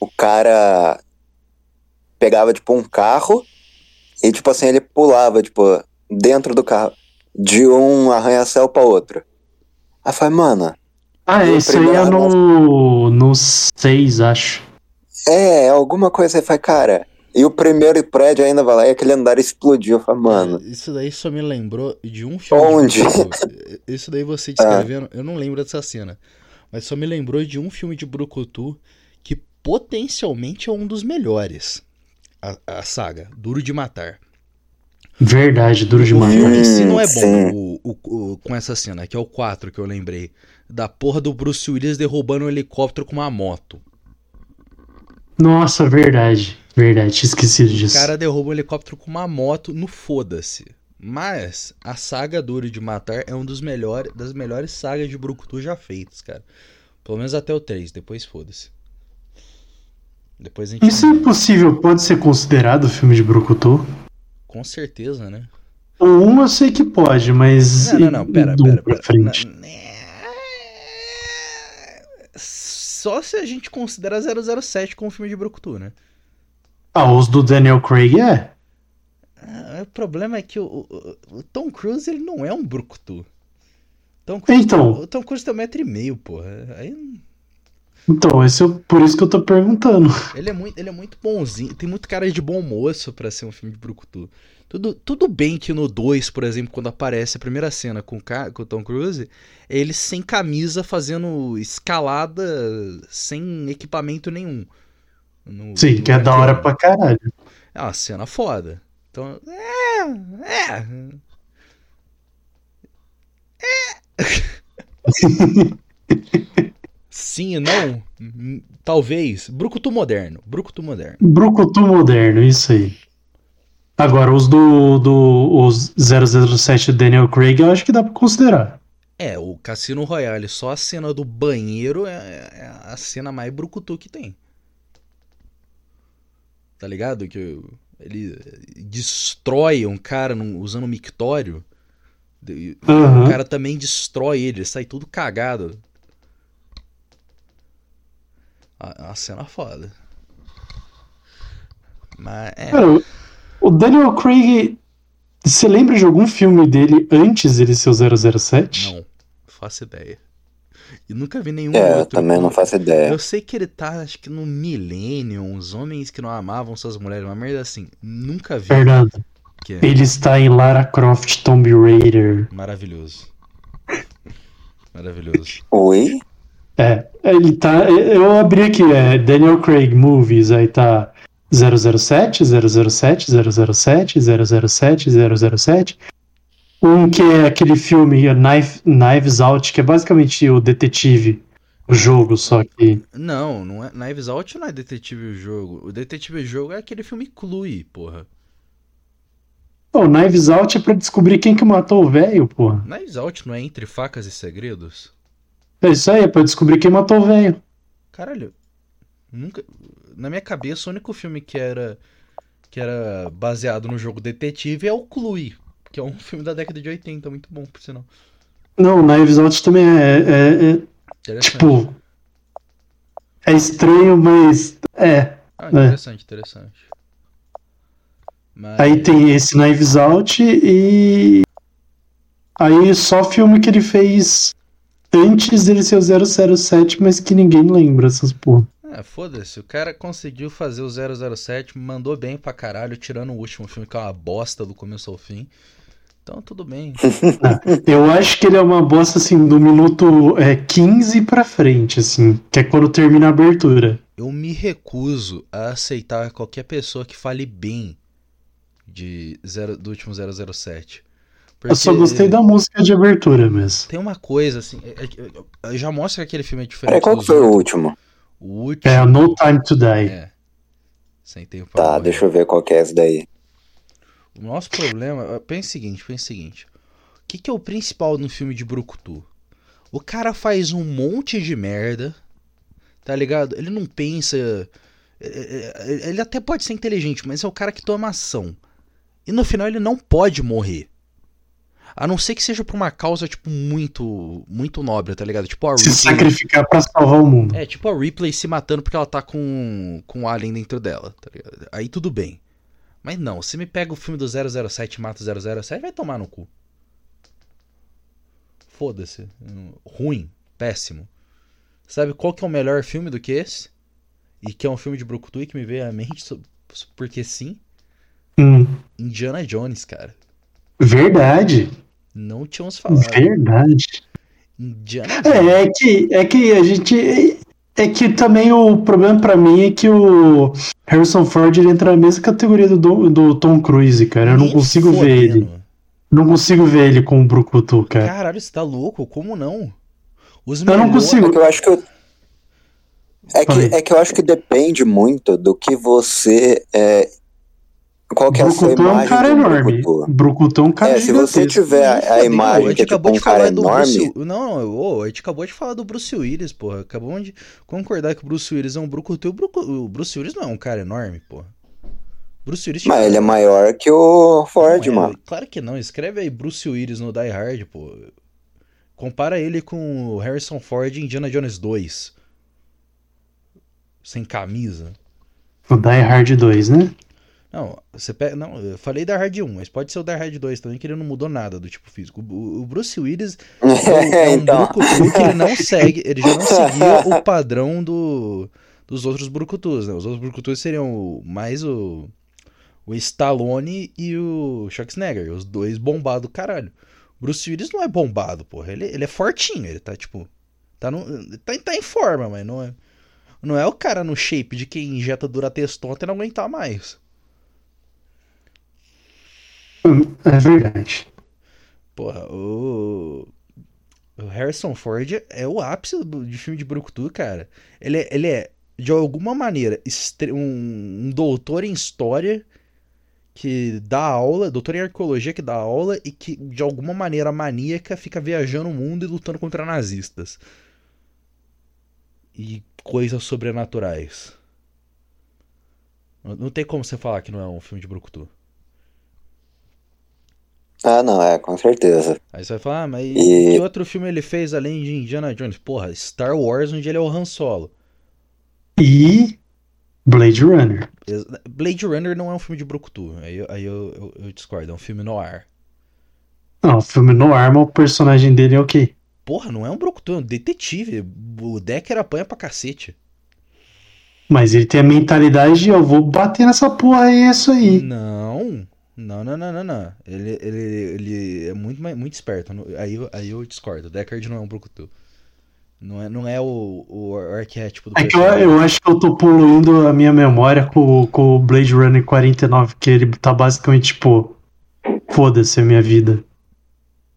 B: O cara pegava, tipo, um carro e, tipo assim, ele pulava, tipo, dentro do carro, de um arranha-céu pra outro. Aí eu falei, mano,
C: Ah, isso aí é no, no 6, acho.
B: é, alguma coisa. Aí falei, cara. E o primeiro prédio ainda vai lá e aquele andar explodiu. Eu falei, mano,
A: Isso daí só me lembrou de um filme.
B: Onde?
A: De. Isso daí você descrevendo, eu não lembro dessa cena. Mas só me lembrou de um filme de Brucutu que potencialmente é um dos melhores. A, a saga, Duro de Matar.
C: Verdade, duro
A: O
C: demais.
A: filme em si
B: Hum,
A: não é
B: sim.
A: bom o, o- o- com essa cena, que é o 4 que eu lembrei. Da porra do Bruce Willis derrubando um helicóptero com uma moto.
C: Nossa, verdade. Verdade, tinha esquecido
A: O
C: disso.
A: cara derruba um helicóptero com uma moto no foda-se. Mas a saga Duro de Matar é um dos melhores, das melhores sagas de Brucutu já feitas, cara. Pelo menos até o 3, depois foda-se. Depois gente.
C: Isso é impossível, pode ser considerado filme de Brucutu?
A: Com certeza, né?
C: O 1 eu sei que pode, mas.
A: Não, não, não, pera, pera, pera.
C: frente.
A: Na- Só se a gente considera 007 como filme de Brucutu, né?
C: Ah, os do Daniel Craig é?
A: Ah, O problema é que o, o- o Tom Cruise ele não é um brucutu. Tom Cruise,
C: Então.
A: o Tom Cruise tem um metro e meio, porra. Aí,
C: Então, esse é por isso que eu tô perguntando.
A: ele, é muito, ele é muito bonzinho. Tem muito cara de bom moço pra ser um filme de brucutu. Tudo, tudo bem que no 2, por exemplo, quando aparece a primeira cena com, com o Tom Cruise, é ele sem camisa fazendo escalada sem equipamento nenhum. No-
C: Sim,
A: no
C: que é da hora pra caralho.
A: É uma cena foda. Então, é, é. É. Sim e não. Talvez. Brucutu moderno. Brucutu moderno.
C: Brucutu moderno, isso aí. Agora, os do, do os 007 Daniel Craig, eu acho que dá pra considerar.
A: É, o Cassino Royale, só a cena do banheiro é, é a cena mais brucutu que tem. Tá ligado? Que ele destrói um cara num- usando um mictório.
C: Aham.
A: O cara também destrói ele, ele sai tudo cagado. A, a cena foda. Mas é.
C: Cara, o- o Daniel Craig. Você lembra de algum filme dele antes dele ser o 007?
A: Não, faço ideia. E nunca vi nenhum
B: É, eu
A: outro.
B: também não faço ideia.
A: Eu sei que ele tá, acho que no Millennium, os homens que não amavam suas mulheres, uma merda assim. Nunca vi.
C: Fernando,
A: Que é
C: ele está em Lara Croft Tomb Raider.
A: maravilhoso. Maravilhoso.
B: Oi?
C: É, ele tá. Eu abri aqui, é Daniel Craig Movies, aí tá 007, 007, 007, 007, 007. Um que é aquele filme Knife, Knives Out, que é basicamente o detetive, o jogo, só que.
A: Não, não é. Knives Out não é Detetive o Jogo. O Detetive o Jogo é aquele filme Clue, porra.
C: Pô, Knives Out é pra descobrir quem que matou o velho, porra.
A: Knives Out não é Entre Facas e Segredos?
C: É isso aí, é pra descobrir quem matou o velho.
A: Caralho. Nunca. Na minha cabeça, o único filme que era. que era baseado no jogo Detetive é o Clue. Que é um filme da década de 80, muito bom, por sinal.
C: Não, Knives Out também é, é- é, tipo. É estranho, mas. É.
A: Ah, interessante, interessante. Mas...
C: Aí tem esse Knives Out e. Aí só filme que ele fez antes dele ser o 007, mas que ninguém lembra essas porra.
A: É, foda-se. O cara conseguiu fazer o 007, mandou bem pra caralho, tirando o último filme, que é uma bosta do começo ao fim. Então, tudo bem.
C: Eu acho que ele é uma bosta assim do minuto é, 15 pra frente, assim, que é quando termina a abertura.
A: Eu me recuso a aceitar qualquer pessoa que fale bem de zero, do último 007.
C: Eu só gostei da música de abertura mesmo.
A: Tem uma coisa, assim, é- é- é- já mostra que aquele filme é diferente
B: Peraí, qual foi o
A: outros.
B: último?
A: O último...
C: É No Time to Die.
A: É. Sem tempo
B: Tá, deixa eu ver qual que é esse daí.
A: O nosso problema. Pensa o seguinte, pensa o seguinte. O que, que é o principal no filme de Brucutu? O cara faz um monte de merda, tá ligado? Ele não pensa. é, é, é, Ele até pode ser inteligente, mas é o cara que toma ação. E no final ele não pode morrer. A não ser que seja por uma causa, tipo, muito. Muito nobre, tá ligado? Tipo a
C: Se
A: Ripley.
C: sacrificar pra salvar o mundo.
A: É, tipo a Ripley se matando porque ela tá com, com um alien dentro dela, tá ligado? Aí tudo bem. Mas não, se me pega o filme do 007 e mata o 007, vai tomar no cu. Foda-se. Ruim, péssimo. Sabe qual que é o melhor filme do que esse? E que é um filme de Brucutu e que me veio à mente, porque sim?
C: Hum,
A: Indiana Jones, cara.
C: verdade.
A: Não tínhamos falado.
C: Verdade.
A: Indiana Jones.
C: É, é que, é que a gente. É que também o problema pra mim é que o Harrison Ford ele entra na mesma categoria do, do, Tom Cruise, cara. Eu não
A: Nem
C: consigo ver ele. Não consigo ver ele com o Brucutu, cara.
A: Caralho, você tá louco? Como não? Os
C: Eu não consigo.
B: É que eu acho que eu... É que, é que eu acho que depende muito do que você. É... Qual que é a sua
C: Brucutu é um
B: imagem
C: cara enorme.
B: Brucutu?
C: Brucutu é um cara
B: É, se você tiver a, a imagem que é
A: gente
B: tipo
A: acabou
B: um
A: de
B: cara
A: falar do
B: enorme,
A: Bruce... Não, ô, a gente acabou de falar do Bruce Willis, porra. Acabamos de concordar que o Bruce Willis é um brucutu. O, Brucu... o Bruce Willis não é um cara enorme, porra. Bruce Willis...
B: mas ele é maior que o Ford,
A: Não é,
B: mano.
A: Claro que não. Escreve aí Bruce Willis no Die Hard, pô. Compara ele com o Harrison Ford em Indiana Jones 2. Sem camisa.
C: O Die Hard 2, né?
A: Não, você pega. Não, eu falei Die Hard 1, mas pode ser o Die Hard 2 também, que ele não mudou nada do tipo físico. O, o Bruce Willis é um, é um
B: então,
A: brucutu que ele não segue, ele já não seguia o padrão do, dos outros brucutus, né? Os outros brucutus seriam mais o, o Stallone e o Schwarzenegger, os dois bombados do caralho. Bruce Willis não é bombado, porra, ele, ele é fortinho, ele tá tipo, tá, no, tá, tá em forma, mas não é, não é o cara no shape de quem injeta Durateston até não aguentar mais.
C: É verdade.
A: Porra, o. O Harrison Ford é o ápice de filme de Brucutu, cara. Ele é, ele é de alguma maneira, um, um doutor em história que dá aula, doutor em arqueologia que dá aula e que, de alguma maneira maníaca, fica viajando o mundo e lutando contra nazistas. E coisas sobrenaturais. Não tem como você falar que não é um filme de Brucutu.
B: Ah, não, é, com certeza.
A: Aí você vai falar, ah, mas
B: E-
A: que outro filme ele fez além de Indiana Jones? Porra, Star Wars, onde ele é o Han Solo.
C: E Blade Runner.
A: Blade Runner não é um filme de Brucutu. Aí, eu- aí eu, eu, eu discordo, é um filme noir.
C: Não, o filme no arma, o personagem dele é o quê?
A: Porra, não é um Brucutu, é um detetive. O Decker apanha pra cacete.
C: Mas ele tem a mentalidade de eu vou bater nessa porra aí, é isso aí.
A: Não, não, não, não, não, não. Ele, ele, ele é muito, muito esperto. Aí, eu- aí eu discordo. O Deckard não é um Brucutu. Não é, não é o, o arquétipo do
C: É que eu, eu acho que eu tô poluindo a minha memória com, com o Blade Runner 49, que ele tá basicamente tipo, foda-se a minha vida.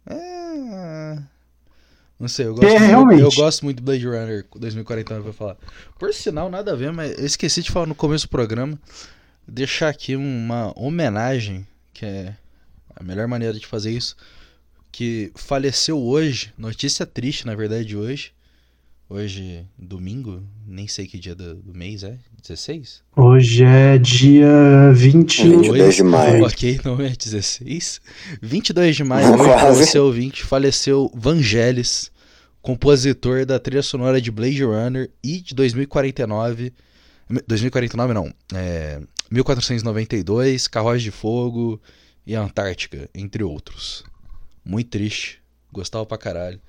A: É... Não sei, eu gosto,
C: É,
A: muito,
C: realmente.
A: eu gosto muito do Blade Runner 2049 pra falar. Por sinal, nada a ver, mas eu esqueci de falar no começo do programa. Deixar aqui uma homenagem, que é a melhor maneira de fazer isso. Que faleceu hoje, notícia triste na verdade hoje. Hoje, domingo, nem sei que dia do, do mês é, 16?
C: Hoje é dia 20.
B: 22 de maio.
A: Ok, não é 16. 22 de maio, hoje, você ouvinte, faleceu Vangelis, compositor da trilha sonora de Blade Runner e de 2049. 2049 não, é, 1492, Carroça de Fogo e Antártica, entre outros. Muito triste, gostava pra caralho.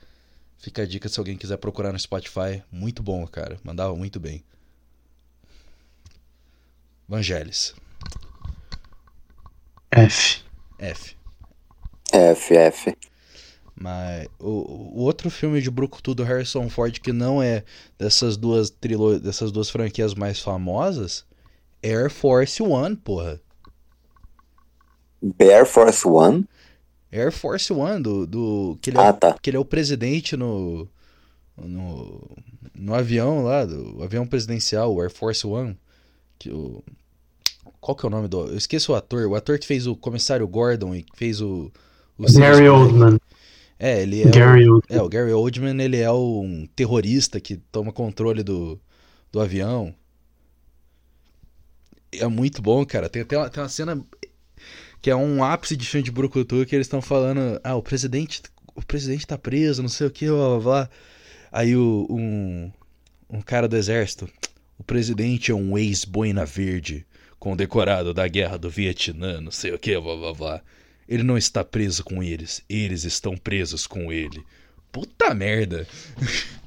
A: Fica a dica se alguém quiser procurar no Spotify. Muito bom, cara. Mandava muito bem. Vangelis.
C: F.
A: F.
B: F, F.
A: Mas o, o outro filme de Brucutu do Harrison Ford que não é dessas duas trilo dessas duas franquias mais famosas Air Force One, porra.
B: Bear Force One?
A: Air Force One, do, do que, ele é,
B: Ah,
A: o-
B: tá.
A: que ele é o presidente no, no, no avião lá, do avião presidencial, o Air Force One. Que o, qual que é o nome do... Eu esqueço o ator, o ator que fez o Comissário Gordon e que fez o... o
C: Gary. Oldman.
A: É, ele é o-
C: Gary Oldman.
A: É, o Gary Oldman, ele é um terrorista que toma controle do, do avião. É muito bom, cara. Tem até uma, tem uma cena que é um ápice de filme de Brucutu que eles estão falando, ah, o presidente, o presidente tá preso, não sei o que, blá, blá, blá. Aí o, um, um cara do exército, o presidente é um ex-boina verde, condecorado da guerra do Vietnã, não sei o que, blá, blá, blá. Ele não está preso com eles, eles estão presos com ele. Puta merda.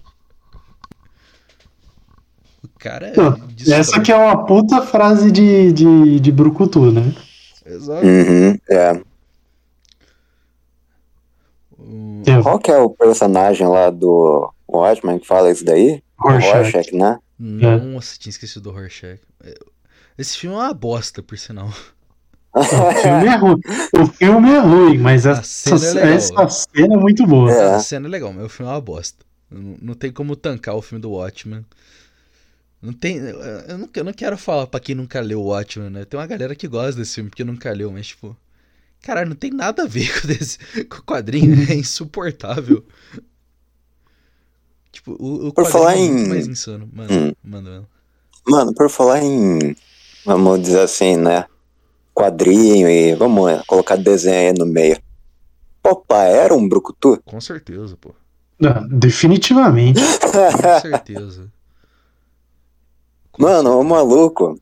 A: o cara é.
C: Não. Essa que é uma puta frase de, de, de Brucutu, né?
A: Exato.
B: Uhum, é.
C: É,
B: Qual que é o personagem lá do Watchmen que fala isso daí?
C: Rorschach.
B: Rorschach, né?
A: Nossa, tinha esquecido do Rorschach. É, Esse filme é uma bosta, por sinal.
C: O filme é ruim. O filme é ruim, mas
A: A
C: essa,
A: cena é
C: essa cena é muito boa.
B: É.
A: A cena é legal, mas o filme é uma bosta. Não, não tem como tancar o filme do Watchmen. Não tem. Eu não, eu não quero falar pra quem nunca leu o Watchmen, né? Tem uma galera que gosta desse filme porque nunca leu, mas tipo. Caralho, não tem nada a ver com, esse, com o quadrinho, é insuportável. Tipo, o, o
B: Por
A: quadrinho
B: falar
A: é muito
B: em-
A: mais insano. Manda,
B: Hum.
A: manda, manda.
B: Mano, por falar em, vamos dizer assim, né? Quadrinho e vamos colocar desenho aí no meio. Popeye era um brucutu?
A: Com certeza, pô.
C: Ah, definitivamente.
A: Com certeza.
B: Mano, o maluco.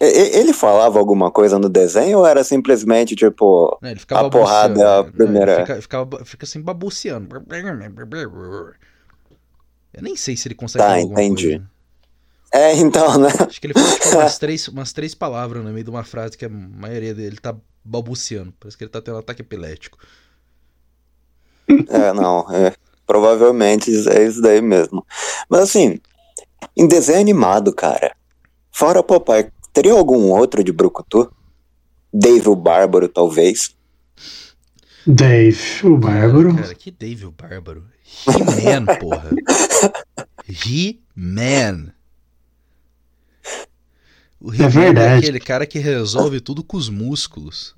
B: Ele falava alguma coisa no desenho ou era simplesmente tipo.
A: Ele
B: A porrada a
A: ele
B: primeira-
A: Fica, ficava, fica assim babuceando. Eu nem sei se ele consegue
B: Tá, entendi.
A: coisa.
B: É, então, né?
A: Acho que ele fala tipo, umas, três, umas três palavras no meio de uma frase que a maioria dele tá balbuciando. Parece que ele tá tendo um ataque epilético.
B: É, não. é, provavelmente é isso daí mesmo. Mas assim, em desenho animado, cara. Fora Popeye, teria algum outro de brucutu? Dave o Bárbaro, talvez.
C: Dave, o Bárbaro.
A: Cara, cara, que Dave o Bárbaro. He-Man, porra. He-Man. O He-Man
C: verdade.
A: aquele cara que resolve tudo com os músculos.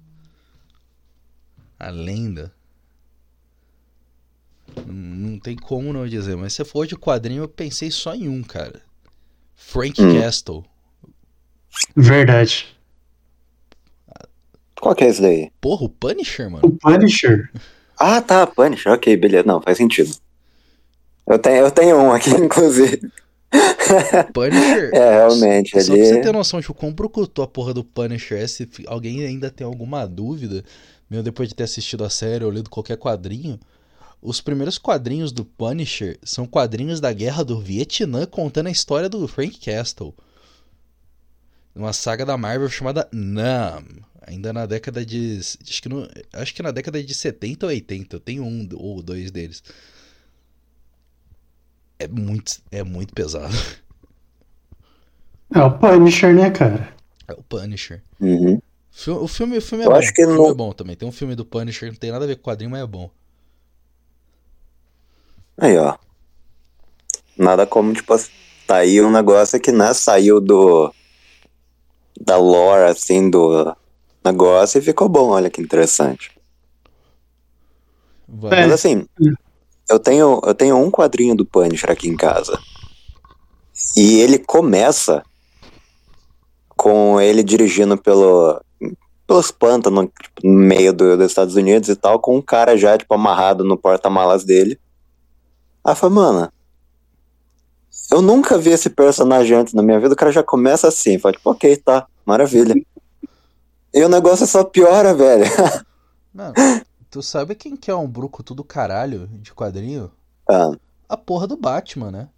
A: A lenda. Não, tem como não dizer, mas se for de quadrinho, eu pensei só em um, cara. Frank
B: Hum.
A: Castle.
C: Verdade.
B: Qual que é esse daí?
A: Porra, o Punisher, mano.
C: O Punisher.
B: Ah, tá, Punisher. Ok, beleza. Não, faz sentido. Eu tenho, eu tenho um aqui, inclusive.
A: Punisher.
B: É, realmente,
A: Só pra você ter noção de o quão brucutu a porra do Punisher é, se alguém ainda tem alguma dúvida, mesmo depois de ter assistido a série ou lido qualquer quadrinho, os primeiros quadrinhos do Punisher são quadrinhos da Guerra do Vietnã contando a história do Frank Castle. Uma saga da Marvel chamada Nam. Ainda na década de. Acho que, no, acho que na década de 70 ou 80. Eu tenho um ou dois deles. É muito, é muito pesado.
C: É o Punisher, né, cara?
A: É o Punisher.
B: Uhum.
A: O filme, o filme é
B: Eu
A: bom.
B: acho que
A: o filme
B: não-
A: é bom também. Tem um filme do Punisher, não tem nada a ver com quadrinho, mas é bom.
B: Aí, ó. Nada como, tipo, tá aí um negócio que, né, saiu do. Da lore, assim, do negócio e ficou bom, olha que interessante.
A: Vai.
C: É.
B: Mas assim, eu tenho, eu tenho um quadrinho do Punisher aqui em casa. E ele começa com ele dirigindo pelo, pelos pântanos, tipo, no meio do- dos Estados Unidos e tal, com um cara já, tipo, amarrado no porta-malas dele. Eu falei, mano, eu nunca vi esse personagem antes na minha vida, o cara já começa assim, fala, tipo, ok, tá, maravilha. E o negócio só piora, velho.
A: Mano, tu sabe quem que é um brucutu do caralho de quadrinho?
B: Ah,
A: A porra do Batman, né?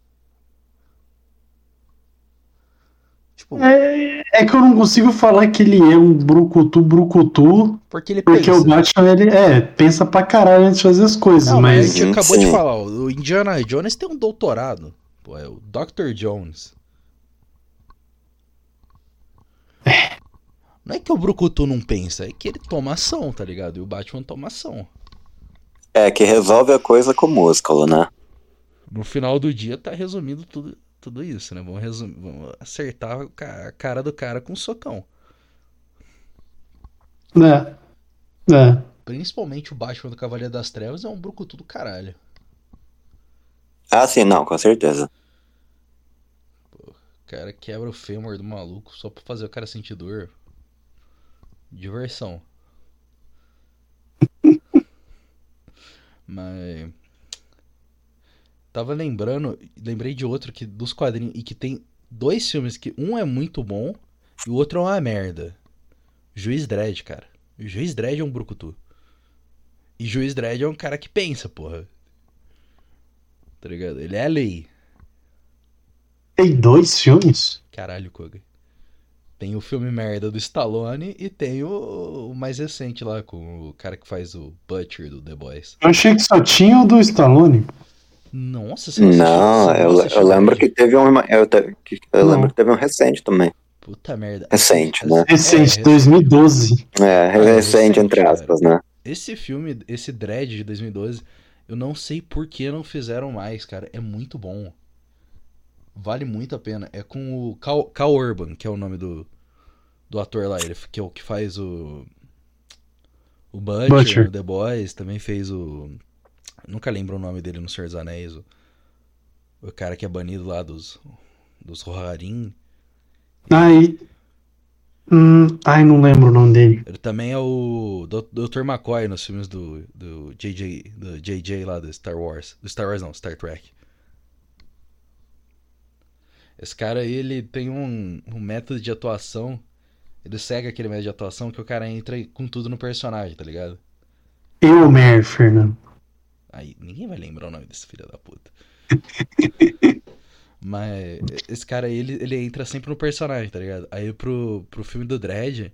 A: Tipo,
C: É, é que eu não consigo falar que ele é um brucutu brucutu,
A: porque ele
C: porque
A: pensa.
C: o Batman, ele é, pensa pra caralho antes de fazer as coisas,
A: Não, mas a gente
B: Sim,
A: acabou de
B: sim.
A: falar, o Indiana Jones tem um doutorado. Pô, é o Dr. Jones. Não é que o Brucutu não pensa, é que ele toma ação, tá ligado? E o Batman toma ação.
B: é, que resolve a coisa com músculo, né?
A: No final do dia tá resumindo tudo, tudo isso, né? Vamos, resumir, vamos acertar a cara do cara com um socão.
C: É, é.
A: Principalmente o Batman do Cavaleiro das Trevas é um Brucutu do caralho.
B: Ah, sim, não, com certeza.
A: O cara quebra o fêmur do maluco só pra fazer o cara sentir dor. Diversão. Mas. Tava lembrando, lembrei de outro que dos quadrinhos e que tem dois filmes que um é muito bom e o outro é uma merda. Juiz Dredd, cara. O Juiz Dredd é um brucutu. E Juiz Dredd é um cara que pensa, porra. Tá ligado? Ele é a lei.
C: Tem dois filmes?
A: Caralho, Koga. Tem o filme merda do Stallone e tem o, o mais recente lá, com o cara que faz o Butcher do The Boys.
C: Eu achei que só tinha o do Stallone.
A: Nossa, você não
B: eu, eu lembro que teve um. Eu, te- que- eu
C: Não.
B: lembro que teve um recente também.
A: Puta merda.
B: Recente, né?
C: Recente,
A: É,
C: 2012.
B: É, recente,
A: recente,
B: entre
A: cara.
B: aspas, né?
A: Esse filme, esse Dread de 2012, eu não sei por que não fizeram mais, cara. É muito bom. Vale muito a pena. É com o Cal, Cal Urban, que é o nome do, do ator lá. Ele que é o que faz o. O Butcher,
C: Butcher.
A: no The Boys. Também fez o. Nunca lembro o nome dele no Senhor dos Anéis. O, o cara que é banido lá dos. Dos Rohirrim.
C: Ai. Hum, ai, não lembro o nome dele.
A: Ele também é o Dr. McCoy nos filmes do, do JJ, do JJ lá do Star Wars. Do Star Wars não, Star Trek. Esse cara aí, ele tem um, um método de atuação. Ele segue aquele método de atuação que o cara entra com tudo no personagem, tá ligado?
C: Eu, Mer, Fernando.
A: Aí, ninguém vai lembrar o nome desse filho da puta. Mas esse cara aí, ele, ele entra sempre no personagem, tá ligado? Aí pro, pro filme do Dredd,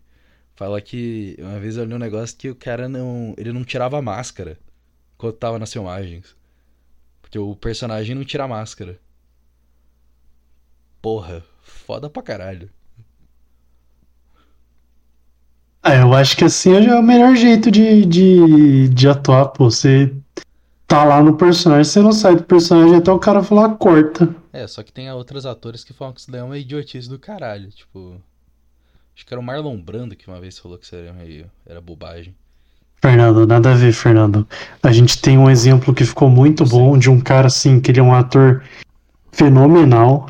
A: fala que uma vez eu li um negócio que o cara não. Ele não tirava a máscara quando tava nas filmagens. Porque o personagem não tira a máscara. Porra, foda pra caralho.
C: Ah, eu acho que assim é o melhor jeito de, de, de atuar, pô. Você tá lá no personagem, você não sai do personagem até o cara falar corta.
A: É, só que tem outros atores que falam que isso daí é uma idiotice do caralho. Tipo, Acho que era o Marlon Brando que uma vez falou que seria meio, era bobagem.
C: Fernando, nada a ver, Fernando. A gente tem um exemplo que ficou muito bom de um cara assim, que ele é um ator fenomenal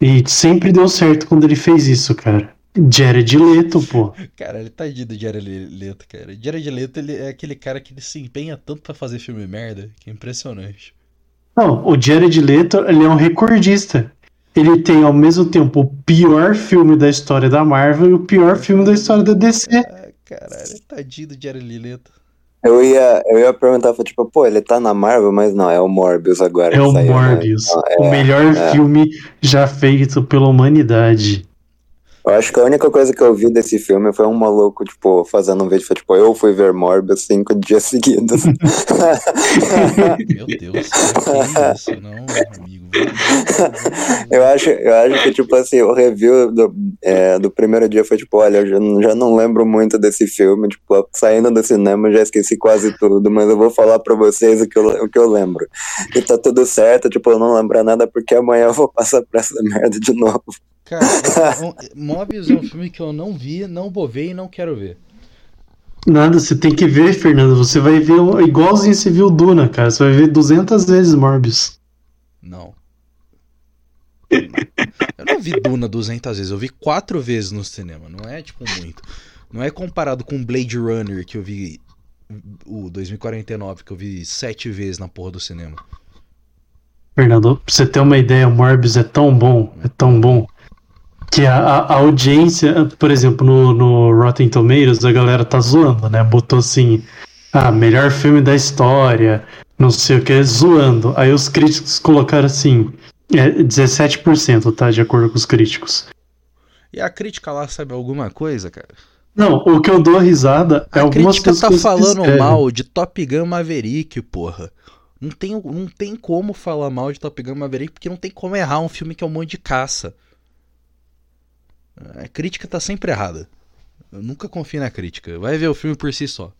C: e sempre deu certo quando ele fez isso, cara. Jared Leto, pô.
A: Cara, ele tadinho do Jared Leto, cara. Jared Leto ele é aquele cara que ele se empenha tanto pra fazer filme merda, que é impressionante.
C: Não, o Jared Leto, ele é um recordista. Ele tem ao mesmo tempo o pior filme da história da Marvel e o pior filme da história da DC.
A: Ah, caralho, tadinho do Jared Leto.
B: Eu ia, eu ia perguntar, tipo, pô, ele tá na Marvel, mas não, é o Morbius agora.
C: É o
B: saiu, né?
C: Morbius,
B: Então, é,
C: o melhor
B: é.
C: filme já feito pela humanidade.
B: Eu acho que a única coisa que eu vi desse filme foi um maluco, tipo, fazendo um vídeo, foi, tipo, eu fui ver Morbius cinco dias seguidos.
A: Meu Deus, que é isso? Não, amigo.
B: eu, acho, eu acho que, tipo assim, o review do, é, do primeiro dia foi, tipo, olha, eu já, não- já não lembro muito desse filme, tipo, saindo do cinema já esqueci quase tudo, mas eu vou falar pra vocês o que eu, o que eu lembro. E tá tudo certo, tipo, eu não lembro nada porque amanhã eu vou passar por essa merda de novo.
A: Cara, é um- Mobius é um filme que eu não vi, não vou ver e não quero ver.
C: Nada, você tem que ver, Fernando. Você vai ver igualzinho você viu Duna, cara. Você vai ver 200 vezes Morbius.
A: Não. Eu não vi Duna 200 vezes, eu vi quatro vezes no cinema. Não é, tipo, muito. Não é comparado com Blade Runner, que eu vi. O 2049, que eu vi sete vezes na porra do cinema.
C: Fernando, pra você ter uma ideia, o Morbius é tão bom, é tão bom, que a, a- a audiência, por exemplo, no, no Rotten Tomatoes, a galera tá zoando, né? Botou assim, ah, melhor filme da história, não sei o que, zoando. Aí os críticos colocaram assim, é 17%, tá? De acordo com os críticos.
A: E a crítica lá sabe alguma coisa, cara?
C: Não, o que eu dou risada é
A: A
C: algumas
A: crítica tá
C: pessoas que
A: falando mal de Top Gun Maverick, porra. Não tem, não tem como falar mal de Top Gun Maverick porque não tem como errar um filme que é um monte de caça. A crítica tá sempre errada. Eu nunca confio na crítica. Vai ver o filme por si só.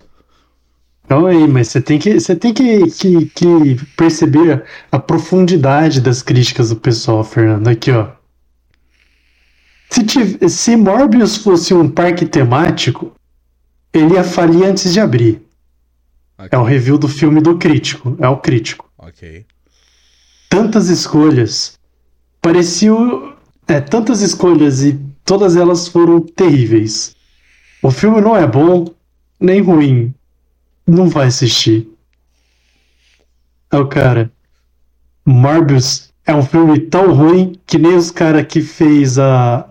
C: Calma aí, mas você tem que, você tem que, que, que perceber a profundidade das críticas do pessoal, Fernando. Aqui, ó. Se, tiv- se Morbius fosse um parque temático, ele ia falir antes de abrir. É o review do filme do crítico. É o crítico.
A: Ok.
C: Tantas escolhas. Parecia. É, tantas escolhas e todas elas foram terríveis. O filme não é bom, nem ruim. Não vai assistir. É o cara. Morbius é um filme tão ruim que nem os caras que fez a.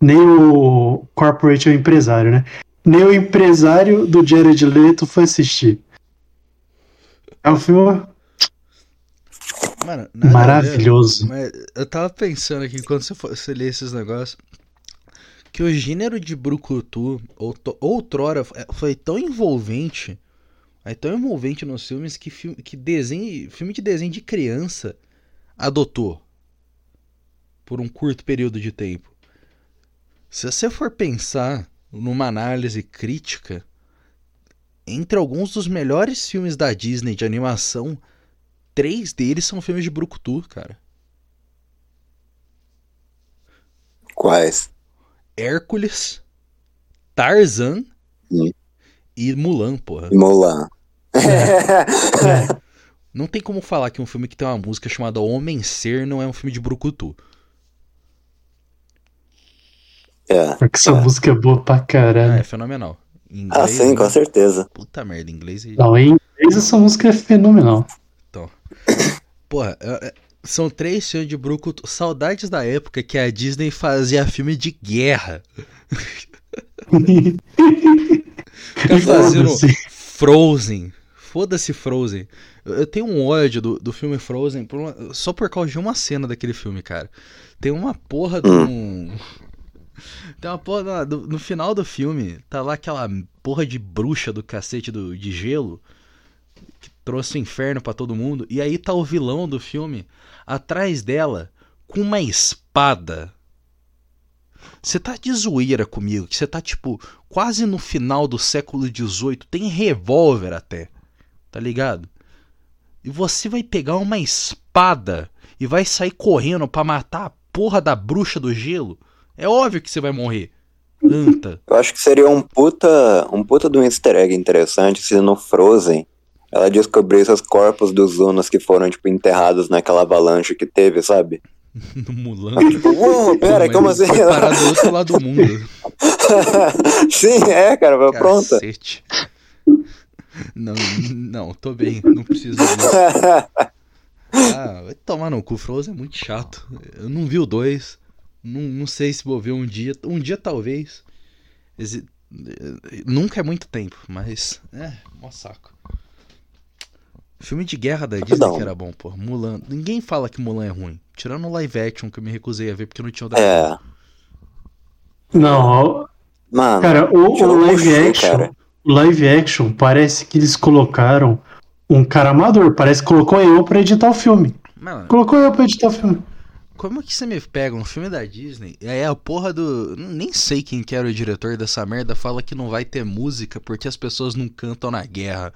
C: Nem o Corporate é o empresário, né? Nem o empresário do Jared Leto foi assistir. É um filme
A: Mano, a ver,
C: maravilhoso.
A: Mas eu tava pensando aqui, quando você, for, você lê esses negócios, que o gênero de brucutu, outo- outrora, é, foi tão envolvente, é tão envolvente nos filmes, que, filme, que desenho, filme de desenho de criança adotou por um curto período de tempo. Se você for pensar numa análise crítica, entre alguns dos melhores filmes da Disney de animação, três deles são filmes de brucutu, cara.
B: Quais?
A: Hércules, Tarzan e Mulan, porra.
B: Mulan.
A: Não tem como falar que um filme que tem uma música chamada Homem Ser não é um filme de brucutu.
B: É.
C: Porque essa música é boa pra
A: Ah,
C: caralho.
A: é fenomenal.
B: Ah,
A: inglês,
B: sim, com
A: né?
B: certeza.
A: Puta merda, em inglês. e-
C: Não, em inglês essa música é fenomenal.
A: Porra, é- é- são três filmes de brucutu. Saudades da época que a Disney fazia filme de guerra. Ficar fazendo. Frozen. Foda-se Frozen. Eu tenho um ódio do, do filme Frozen por uma- só por causa de uma cena daquele filme, cara. Tem uma porra de um. Tem uma porra. do- no final do filme, tá lá aquela porra de bruxa do cacete do, de gelo que trouxe o inferno pra todo mundo. E aí tá o vilão do filme atrás dela com uma espada. Você tá de zoeira comigo, que você tá tipo quase no final do século XVIII, tem revólver até, tá ligado? E você vai pegar uma espada e vai sair correndo pra matar a porra da bruxa do gelo? É óbvio que você vai morrer. Canta.
B: Eu acho que seria um puta, um puta de um easter egg interessante se no Frozen ela descobrisse os corpos dos Unos que foram, tipo, enterrados naquela avalanche que teve, sabe?
A: No Mulan.
B: Tipo, uou, pera, como assim?
A: Foi parar do outro lado do mundo.
B: Sim, é, cara, foi pronta.
A: Não, não, tô bem, não preciso. Ah, vai tomar no cu, Frozen é muito chato. Eu não vi o 2. Não, não sei se vou ver um dia. Um dia talvez. Exi- Nunca é muito tempo, mas. É, mó saco. Filme de guerra da Disney
B: Rapidão.
A: que era bom, pô. Mulan. Ninguém fala que Mulan é ruim. Tirando o live action que eu me recusei a ver porque não tinha o.
B: É,
C: Não,
B: mano.
C: cara, o, o live action,
B: cara.
C: live action parece que eles colocaram um cara amador, parece que colocou eu pra editar o filme.
A: Mano,
C: Colocou eu pra editar o filme.
A: Como é que você me pega um filme da Disney? E aí a porra do. Nem sei quem que era o diretor dessa merda fala que não vai ter música porque as pessoas não cantam na guerra.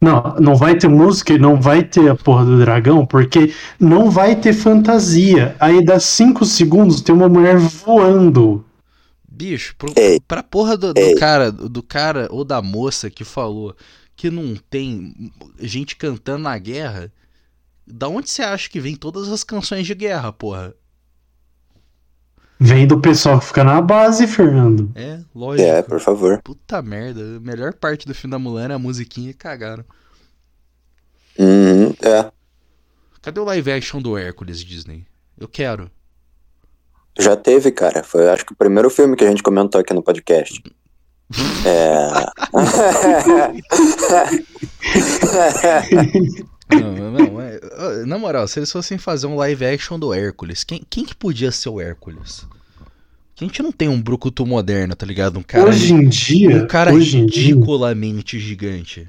C: Não, não vai ter música e não vai ter a porra do dragão, porque não vai ter fantasia. Aí dá 5 segundos, tem uma mulher voando.
A: Bicho, pro,
B: Ei.
A: pra porra do, do
B: Ei.
A: cara, do cara ou da moça que falou que não tem gente cantando na guerra, da onde você acha que vem todas as canções de guerra, porra?
C: Vem do pessoal que fica na base, Fernando.
A: É, lógico.
B: É, por favor.
A: Puta merda, a melhor parte do filme da Mulan era a musiquinha e cagaram.
B: Uhum, é.
A: Cadê o live action do Hércules Disney? Eu quero.
B: Já teve, cara. Foi, acho que o primeiro filme que a gente comentou aqui no podcast. É.
A: Não, não, é- na moral, se eles fossem fazer um live action do Hércules, quem, quem que podia ser o Hércules? Que a gente não tem um brucutu moderno, tá ligado? Um cara,
C: hoje em dia,
A: um cara
C: hoje em dia,
A: ridiculamente gigante.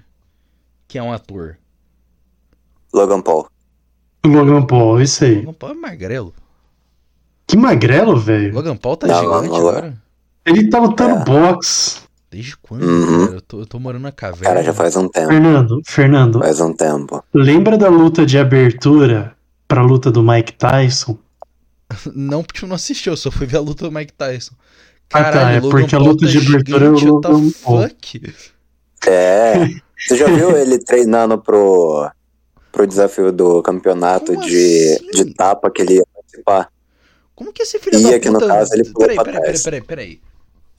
A: Que é um ator.
B: Logan Paul.
C: Logan Paul, isso aí.
A: Logan Paul é magrelo.
C: Que magrelo, velho.
A: Logan Paul tá
B: Não,
A: gigante
B: não, não.
A: agora.
C: Ele tá lutando
B: É.
C: boxe.
A: Desde quando,
B: Uhum.
A: cara? Eu tô, eu tô morando na caverna.
B: Cara, já faz um tempo.
C: Fernando, Fernando,
B: Faz um tempo.
C: lembra da luta de abertura pra luta do Mike Tyson?
A: Não, porque eu não assisti, eu só fui ver a luta do Mike Tyson.
C: Ah, tá, é
A: Logan
C: porque a luta
A: tá
C: de abertura é o
A: gigante, what the
C: Logan Paul.
A: fuck?
B: É. Você já viu ele treinando pro, pro desafio do campeonato
A: Como
B: de,
A: assim?
B: de tapa que ele ia participar?
A: Como que esse filho
B: E
A: da
B: aqui no caso ele pulou
A: peraí,
B: pra
A: peraí, peraí,
B: trás.
A: peraí, peraí.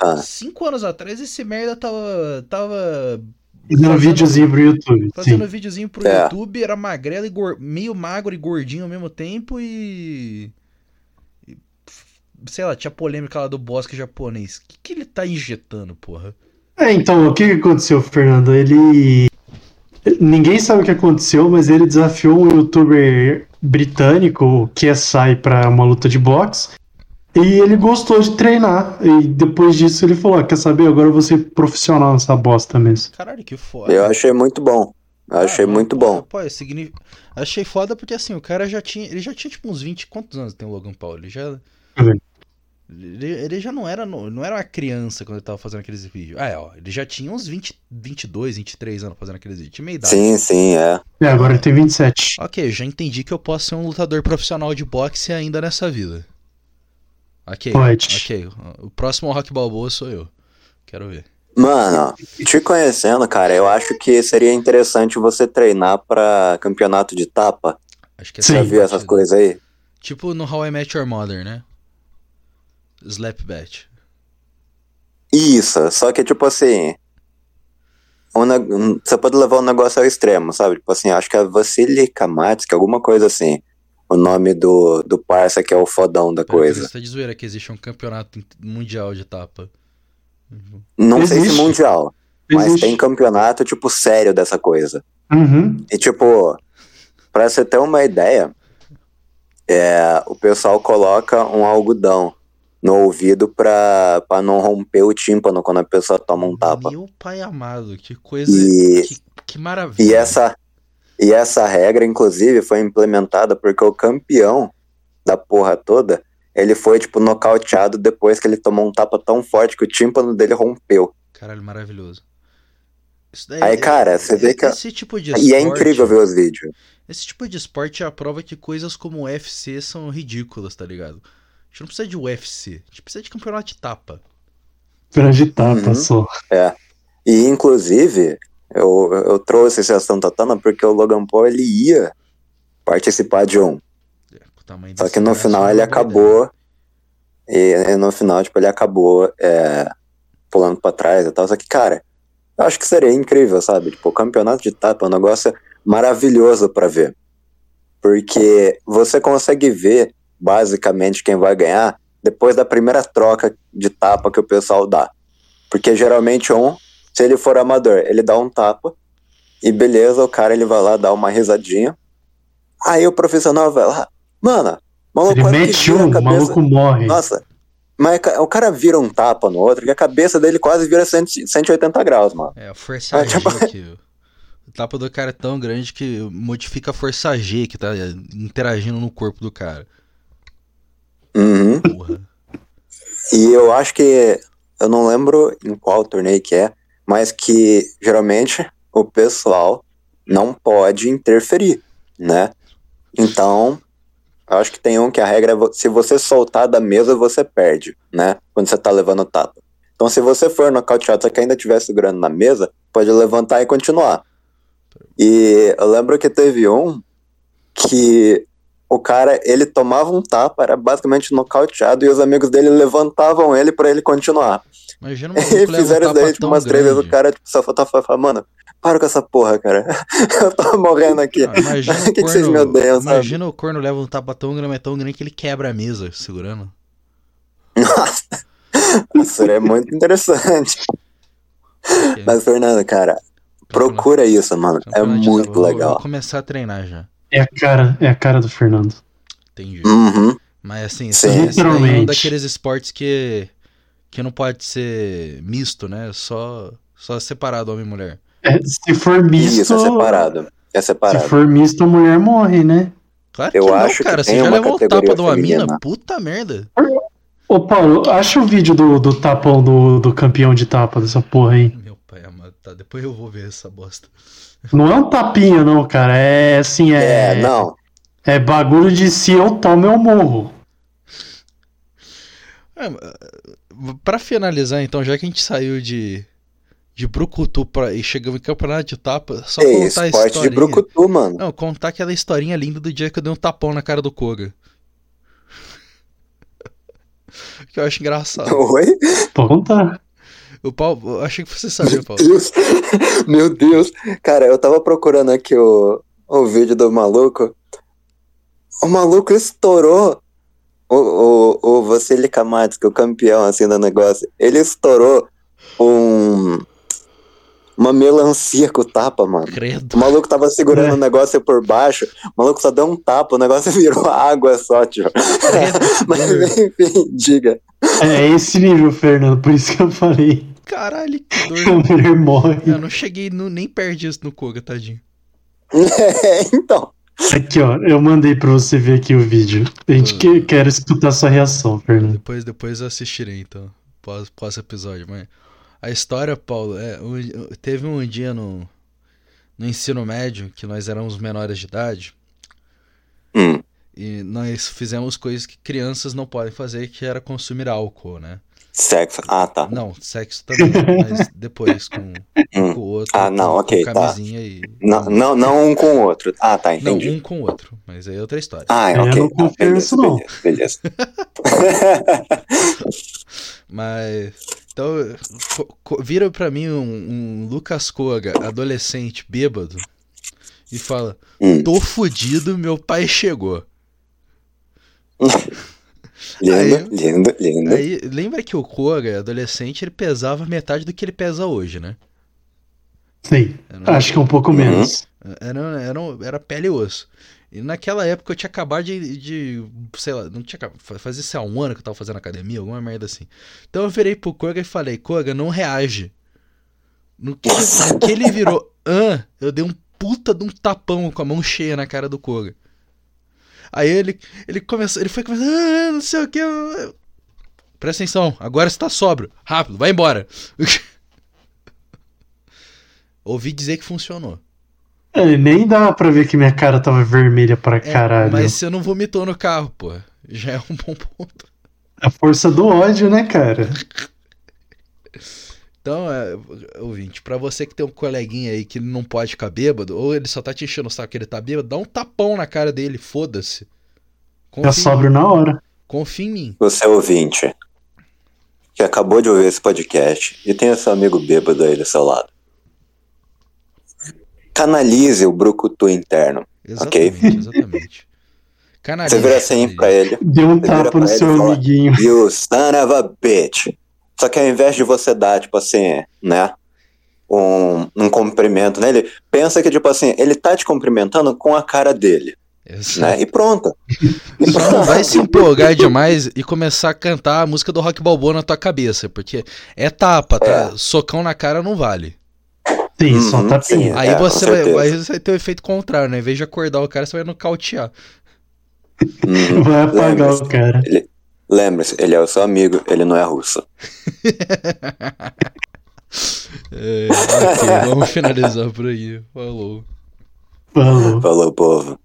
B: Ah.
A: Cinco anos atrás esse merda tava... Tava...
C: Fazendo um
A: Fazendo-
C: videozinho pro YouTube.
A: Fazendo
C: Sim.
A: videozinho pro
B: É.
A: YouTube, era magrelo e gor- meio magro e gordinho ao mesmo tempo e... e, Sei lá, tinha polêmica lá do bosque japonês. O que, que ele tá injetando, porra?
C: É, então, o que que aconteceu, Fernando? Ele. Ninguém sabe o que aconteceu, mas ele desafiou um youtuber britânico, o KSI, pra uma luta de boxe. E ele gostou de treinar. E depois disso ele falou: ah, quer saber? Agora eu vou ser profissional nessa bosta mesmo.
A: Caralho, que foda.
B: Eu achei muito bom. Eu achei
A: Ah,
B: muito
A: pô,
B: bom.
A: Pô, é signi- Achei foda porque assim, o cara já tinha. Ele já tinha tipo uns 20. Quantos anos tem o Logan Paul? Ele já.
C: Uhum.
A: Ele, ele já não era, não era uma criança quando ele tava fazendo aqueles vídeos. Ah, é, ó. Ele já tinha uns 20, 22, 23 anos fazendo aqueles vídeos. Tinha meia idade.
B: Sim, sim, é.
C: É, agora ele tem 27.
A: Ok, já entendi que eu posso ser um lutador profissional de boxe ainda nessa vida. Ok.
C: Pode.
A: Ok. O próximo Rock Balboa sou eu. Quero ver.
B: Mano, te conhecendo, cara, eu acho que seria interessante você treinar pra campeonato de tapa.
A: Acho que é
C: Sim.
B: Já
A: essa
B: viu essas coisas aí?
A: Tipo no How I Met Your Mother, né? Slap Bet.
B: Isso, só que tipo assim. um um- você pode levar o negócio ao extremo, sabe? Tipo assim, acho que é Vassili Kamatsky, alguma coisa assim. O nome do, do parça que é o fodão da
A: Pera,
B: coisa.
A: Você tá de zoeira que existe um campeonato mundial de tapa.
B: Não sei se
C: Existe.
B: mundial, mas
C: Existe.
B: tem campeonato, tipo, sério dessa coisa.
C: Uhum.
B: E tipo, pra você ter uma ideia, é, o pessoal coloca um algodão no ouvido pra, pra não romper o tímpano quando a pessoa toma um tapa.
A: Meu pai amado, que coisa.
B: E-
A: Que, que maravilha.
B: E essa, e essa regra, inclusive, foi implementada porque o campeão da porra toda, ele foi, tipo, nocauteado depois que ele tomou um tapa tão forte que o tímpano dele rompeu.
A: Caralho, maravilhoso. Isso daí,
B: Aí, cara, você vê que-
A: Esse tipo de
B: E é
A: esporte-
B: incrível ver os vídeos.
A: Esse tipo de esporte é a prova que coisas como o UFC são ridículas, tá ligado? A gente não precisa de UFC, a gente precisa de campeonato de tapa.
C: Pra de tapa
B: Uhum.
C: só.
B: E, inclusive, eu, eu trouxe esse à tona porque o Logan Paul ele ia participar de um.
A: É,
B: Só que no final ele acabou. E, e no final, tipo, ele acabou é, pulando pra trás e tal. Só que, cara, eu acho que seria incrível, sabe? Tipo, o campeonato de tapa é um negócio maravilhoso pra ver. Porque você consegue ver, basicamente, quem vai ganhar depois da primeira troca de tapa que o pessoal dá. Porque geralmente um, se ele for amador, ele dá um tapa e beleza, o cara ele vai lá dar uma risadinha. Aí o profissional vai lá, mano, o maluco
C: Ele
B: quase que
C: mete um, o
B: cabeça-
C: maluco morre.
B: Nossa, mas o cara vira um tapa no outro que a cabeça dele quase vira 100 180 graus, mano.
A: É, a força
B: É, tipo-
A: que. O tapa do cara é tão grande que modifica a força G que tá interagindo no corpo do cara.
B: Uhum.
A: Porra.
B: E eu acho que. Eu não lembro em qual torneio que é, mas que geralmente o pessoal não pode interferir, né? Então, acho que tem um que a regra é se você soltar da mesa, você perde, né? Quando você tá levando tapa. Então, se você for nocauteado, só que ainda estiver segurando na mesa, pode levantar e continuar. E eu lembro que teve um que o cara, ele tomava um tapa, era basicamente nocauteado, e os amigos dele levantavam ele pra ele continuar.
A: Imagina um
B: E
A: maluco leva um
B: fizeram isso daí, tipo, umas três vezes, o cara tipo, só faltava falar, mano, para com essa porra, cara. Eu tô morrendo aqui.
A: Ah, imagina
B: O que,
A: o
B: que vocês
A: corno-
B: me odeiam, sabe?
A: Imagina o corno leva um tapa tão grande, mas tão grande que ele quebra a mesa segurando.
B: Nossa, isso seria muito interessante. Mas, Fernando, cara, procura isso, mano. É
A: campeonato de
B: muito legal.
A: Vou começar a treinar já.
C: É a cara, é a cara do Fernando.
A: Entendi.
B: Uhum.
A: Mas assim,
B: Sim.
A: esse, esse daí é um daqueles esportes que, que não pode ser misto, né? Só, só separado homem e mulher.
C: É, se for misto.
B: Isso, é separado. É
C: Se
B: separado.
C: for misto, a mulher morre, né?
A: Claro
B: Eu
A: que não,
B: acho que
A: cara. Você já
B: uma
A: levou o
B: categoria
A: tapa de uma mina? Puta merda.
C: Ô Paulo, acha o vídeo do, do tapão do, do campeão de tapa dessa porra aí.
A: Meu pai amado. Tá, depois eu vou ver essa bosta.
C: Não é um tapinha, não, cara. É assim, é.
B: É, não.
C: É bagulho de se eu tomo, eu morro.
A: É, pra finalizar, então, já que a gente saiu de, de Brucutu pra, e chegamos em campeonato de tapa, só
B: Ei,
A: contar a
B: esporte de brucutu, mano.
A: Não, contar aquela historinha linda do dia que eu dei um tapão na cara do Koga. que eu acho engraçado.
B: Oi?
C: Pode contar.
A: O Paulo, eu achei que você sabia, Paulo.
B: Deus. Meu Deus. Cara, eu tava procurando aqui o, o vídeo do maluco. O maluco estourou. O, o, o Vassili Kamatsky, o campeão assim do negócio, ele estourou um. Uma melancia com tapa, mano.
A: Credo.
B: O maluco tava segurando
C: É.
B: o negócio por baixo, o maluco só deu um tapa, o negócio virou água só, tio. Mas enfim, diga.
C: É esse nível, Fernando, por isso que eu falei.
A: Caralho, que doido.
C: morre.
A: Eu não cheguei no, nem perto disso no Koga, tadinho.
B: É, então.
C: Aqui, ó, eu mandei pra você ver aqui o vídeo. A gente que, quer escutar sua reação, Fernando.
A: Depois, depois eu assistirei, então. Pós, pós episódio, mas. A história, Paulo, é, um- teve um dia no, no ensino médio que nós éramos menores de idade
B: Hum,
A: e nós fizemos coisas que crianças não podem fazer, que era consumir álcool, né?
B: Sexo. Ah, tá.
A: Não, sexo também, mas depois com,
B: Hum.
A: com o outro.
B: Ah, não,
A: com,
B: ok,
A: com
B: tá.
A: camisinha e.
B: Não, não, não um com o outro. Ah, tá,
A: Não,
B: entendi.
A: um com o outro, mas aí é outra história.
B: Ah,
C: Eu
B: ok.
C: não
B: tá,
C: confio
B: beleza,
C: nisso, não.
B: beleza, beleza.
A: Mas. Então, co- co- vira pra mim um, um Lucas Koga, adolescente, bêbado, e fala:
B: Hum,
A: Tô fudido, meu pai chegou.
B: lindo,
A: Aí-
B: lindo, lindo.
A: Aí, lembra que o Koga, adolescente, ele pesava metade do que ele pesa hoje, né?
C: Sei.
A: Era,
C: Acho que um pouco
B: Uhum.
C: menos.
A: era, era, era pele e osso. E naquela época eu tinha acabado de, de sei lá, não tinha acabado, fazia sei lá, um ano que eu tava fazendo academia, alguma merda assim. Então eu virei pro Koga e falei, Koga, não reage. No que, no que ele virou, ah, eu dei um puta de um tapão com a mão cheia na cara do Koga. Aí ele, ele começou, ele foi começando, ah, não sei o que. Presta atenção, agora você tá sóbrio. Rápido, vai embora. Ouvi dizer que funcionou.
C: É, nem dá pra ver que minha cara tava vermelha pra
A: É,
C: caralho.
A: mas você não vomitou no carro, pô. Já é um bom ponto.
C: A força do ódio, né, cara?
A: Então, é, ouvinte, pra você que tem um coleguinha aí que não pode ficar bêbado, ou ele só tá te enchendo o saco que ele tá bêbado, dá um tapão na cara dele, foda-se.
C: Já sobra na hora.
A: Confia em mim.
B: Você é ouvinte que acabou de ouvir esse podcast e tem esse amigo bêbado aí do seu lado. Canalize o brucutu interno.
A: Exatamente,
B: Ok.
A: exatamente. Canalize,
B: Você vira assim pra ele.
C: Deu um tapa no seu amiguinho.
B: You son of a bitch. Só que ao invés de você dar, tipo assim, né? Um, um cumprimento nele, pensa que, tipo assim, ele tá te cumprimentando com a cara dele,
A: Exato.
B: né? E pronto.
A: Só não vai se empolgar demais e começar a cantar a música do Rock Balboa na tua cabeça, porque é tapa, tá? Socão na cara não vale.
C: Sim, só
B: Uhum,
C: tapinha.
B: sim.
A: Aí
B: É,
A: você vai, aí você vai ter o efeito contrário, né? Em vez de acordar o cara, você vai nocautear.
B: Uhum.
C: Vai apagar
B: Lembre-se,
C: o cara.
B: Lembre-se, ele é o seu amigo, ele não é russo.
A: É, ok, vamos finalizar por aí. Falou.
C: Falou.
B: Falou, povo.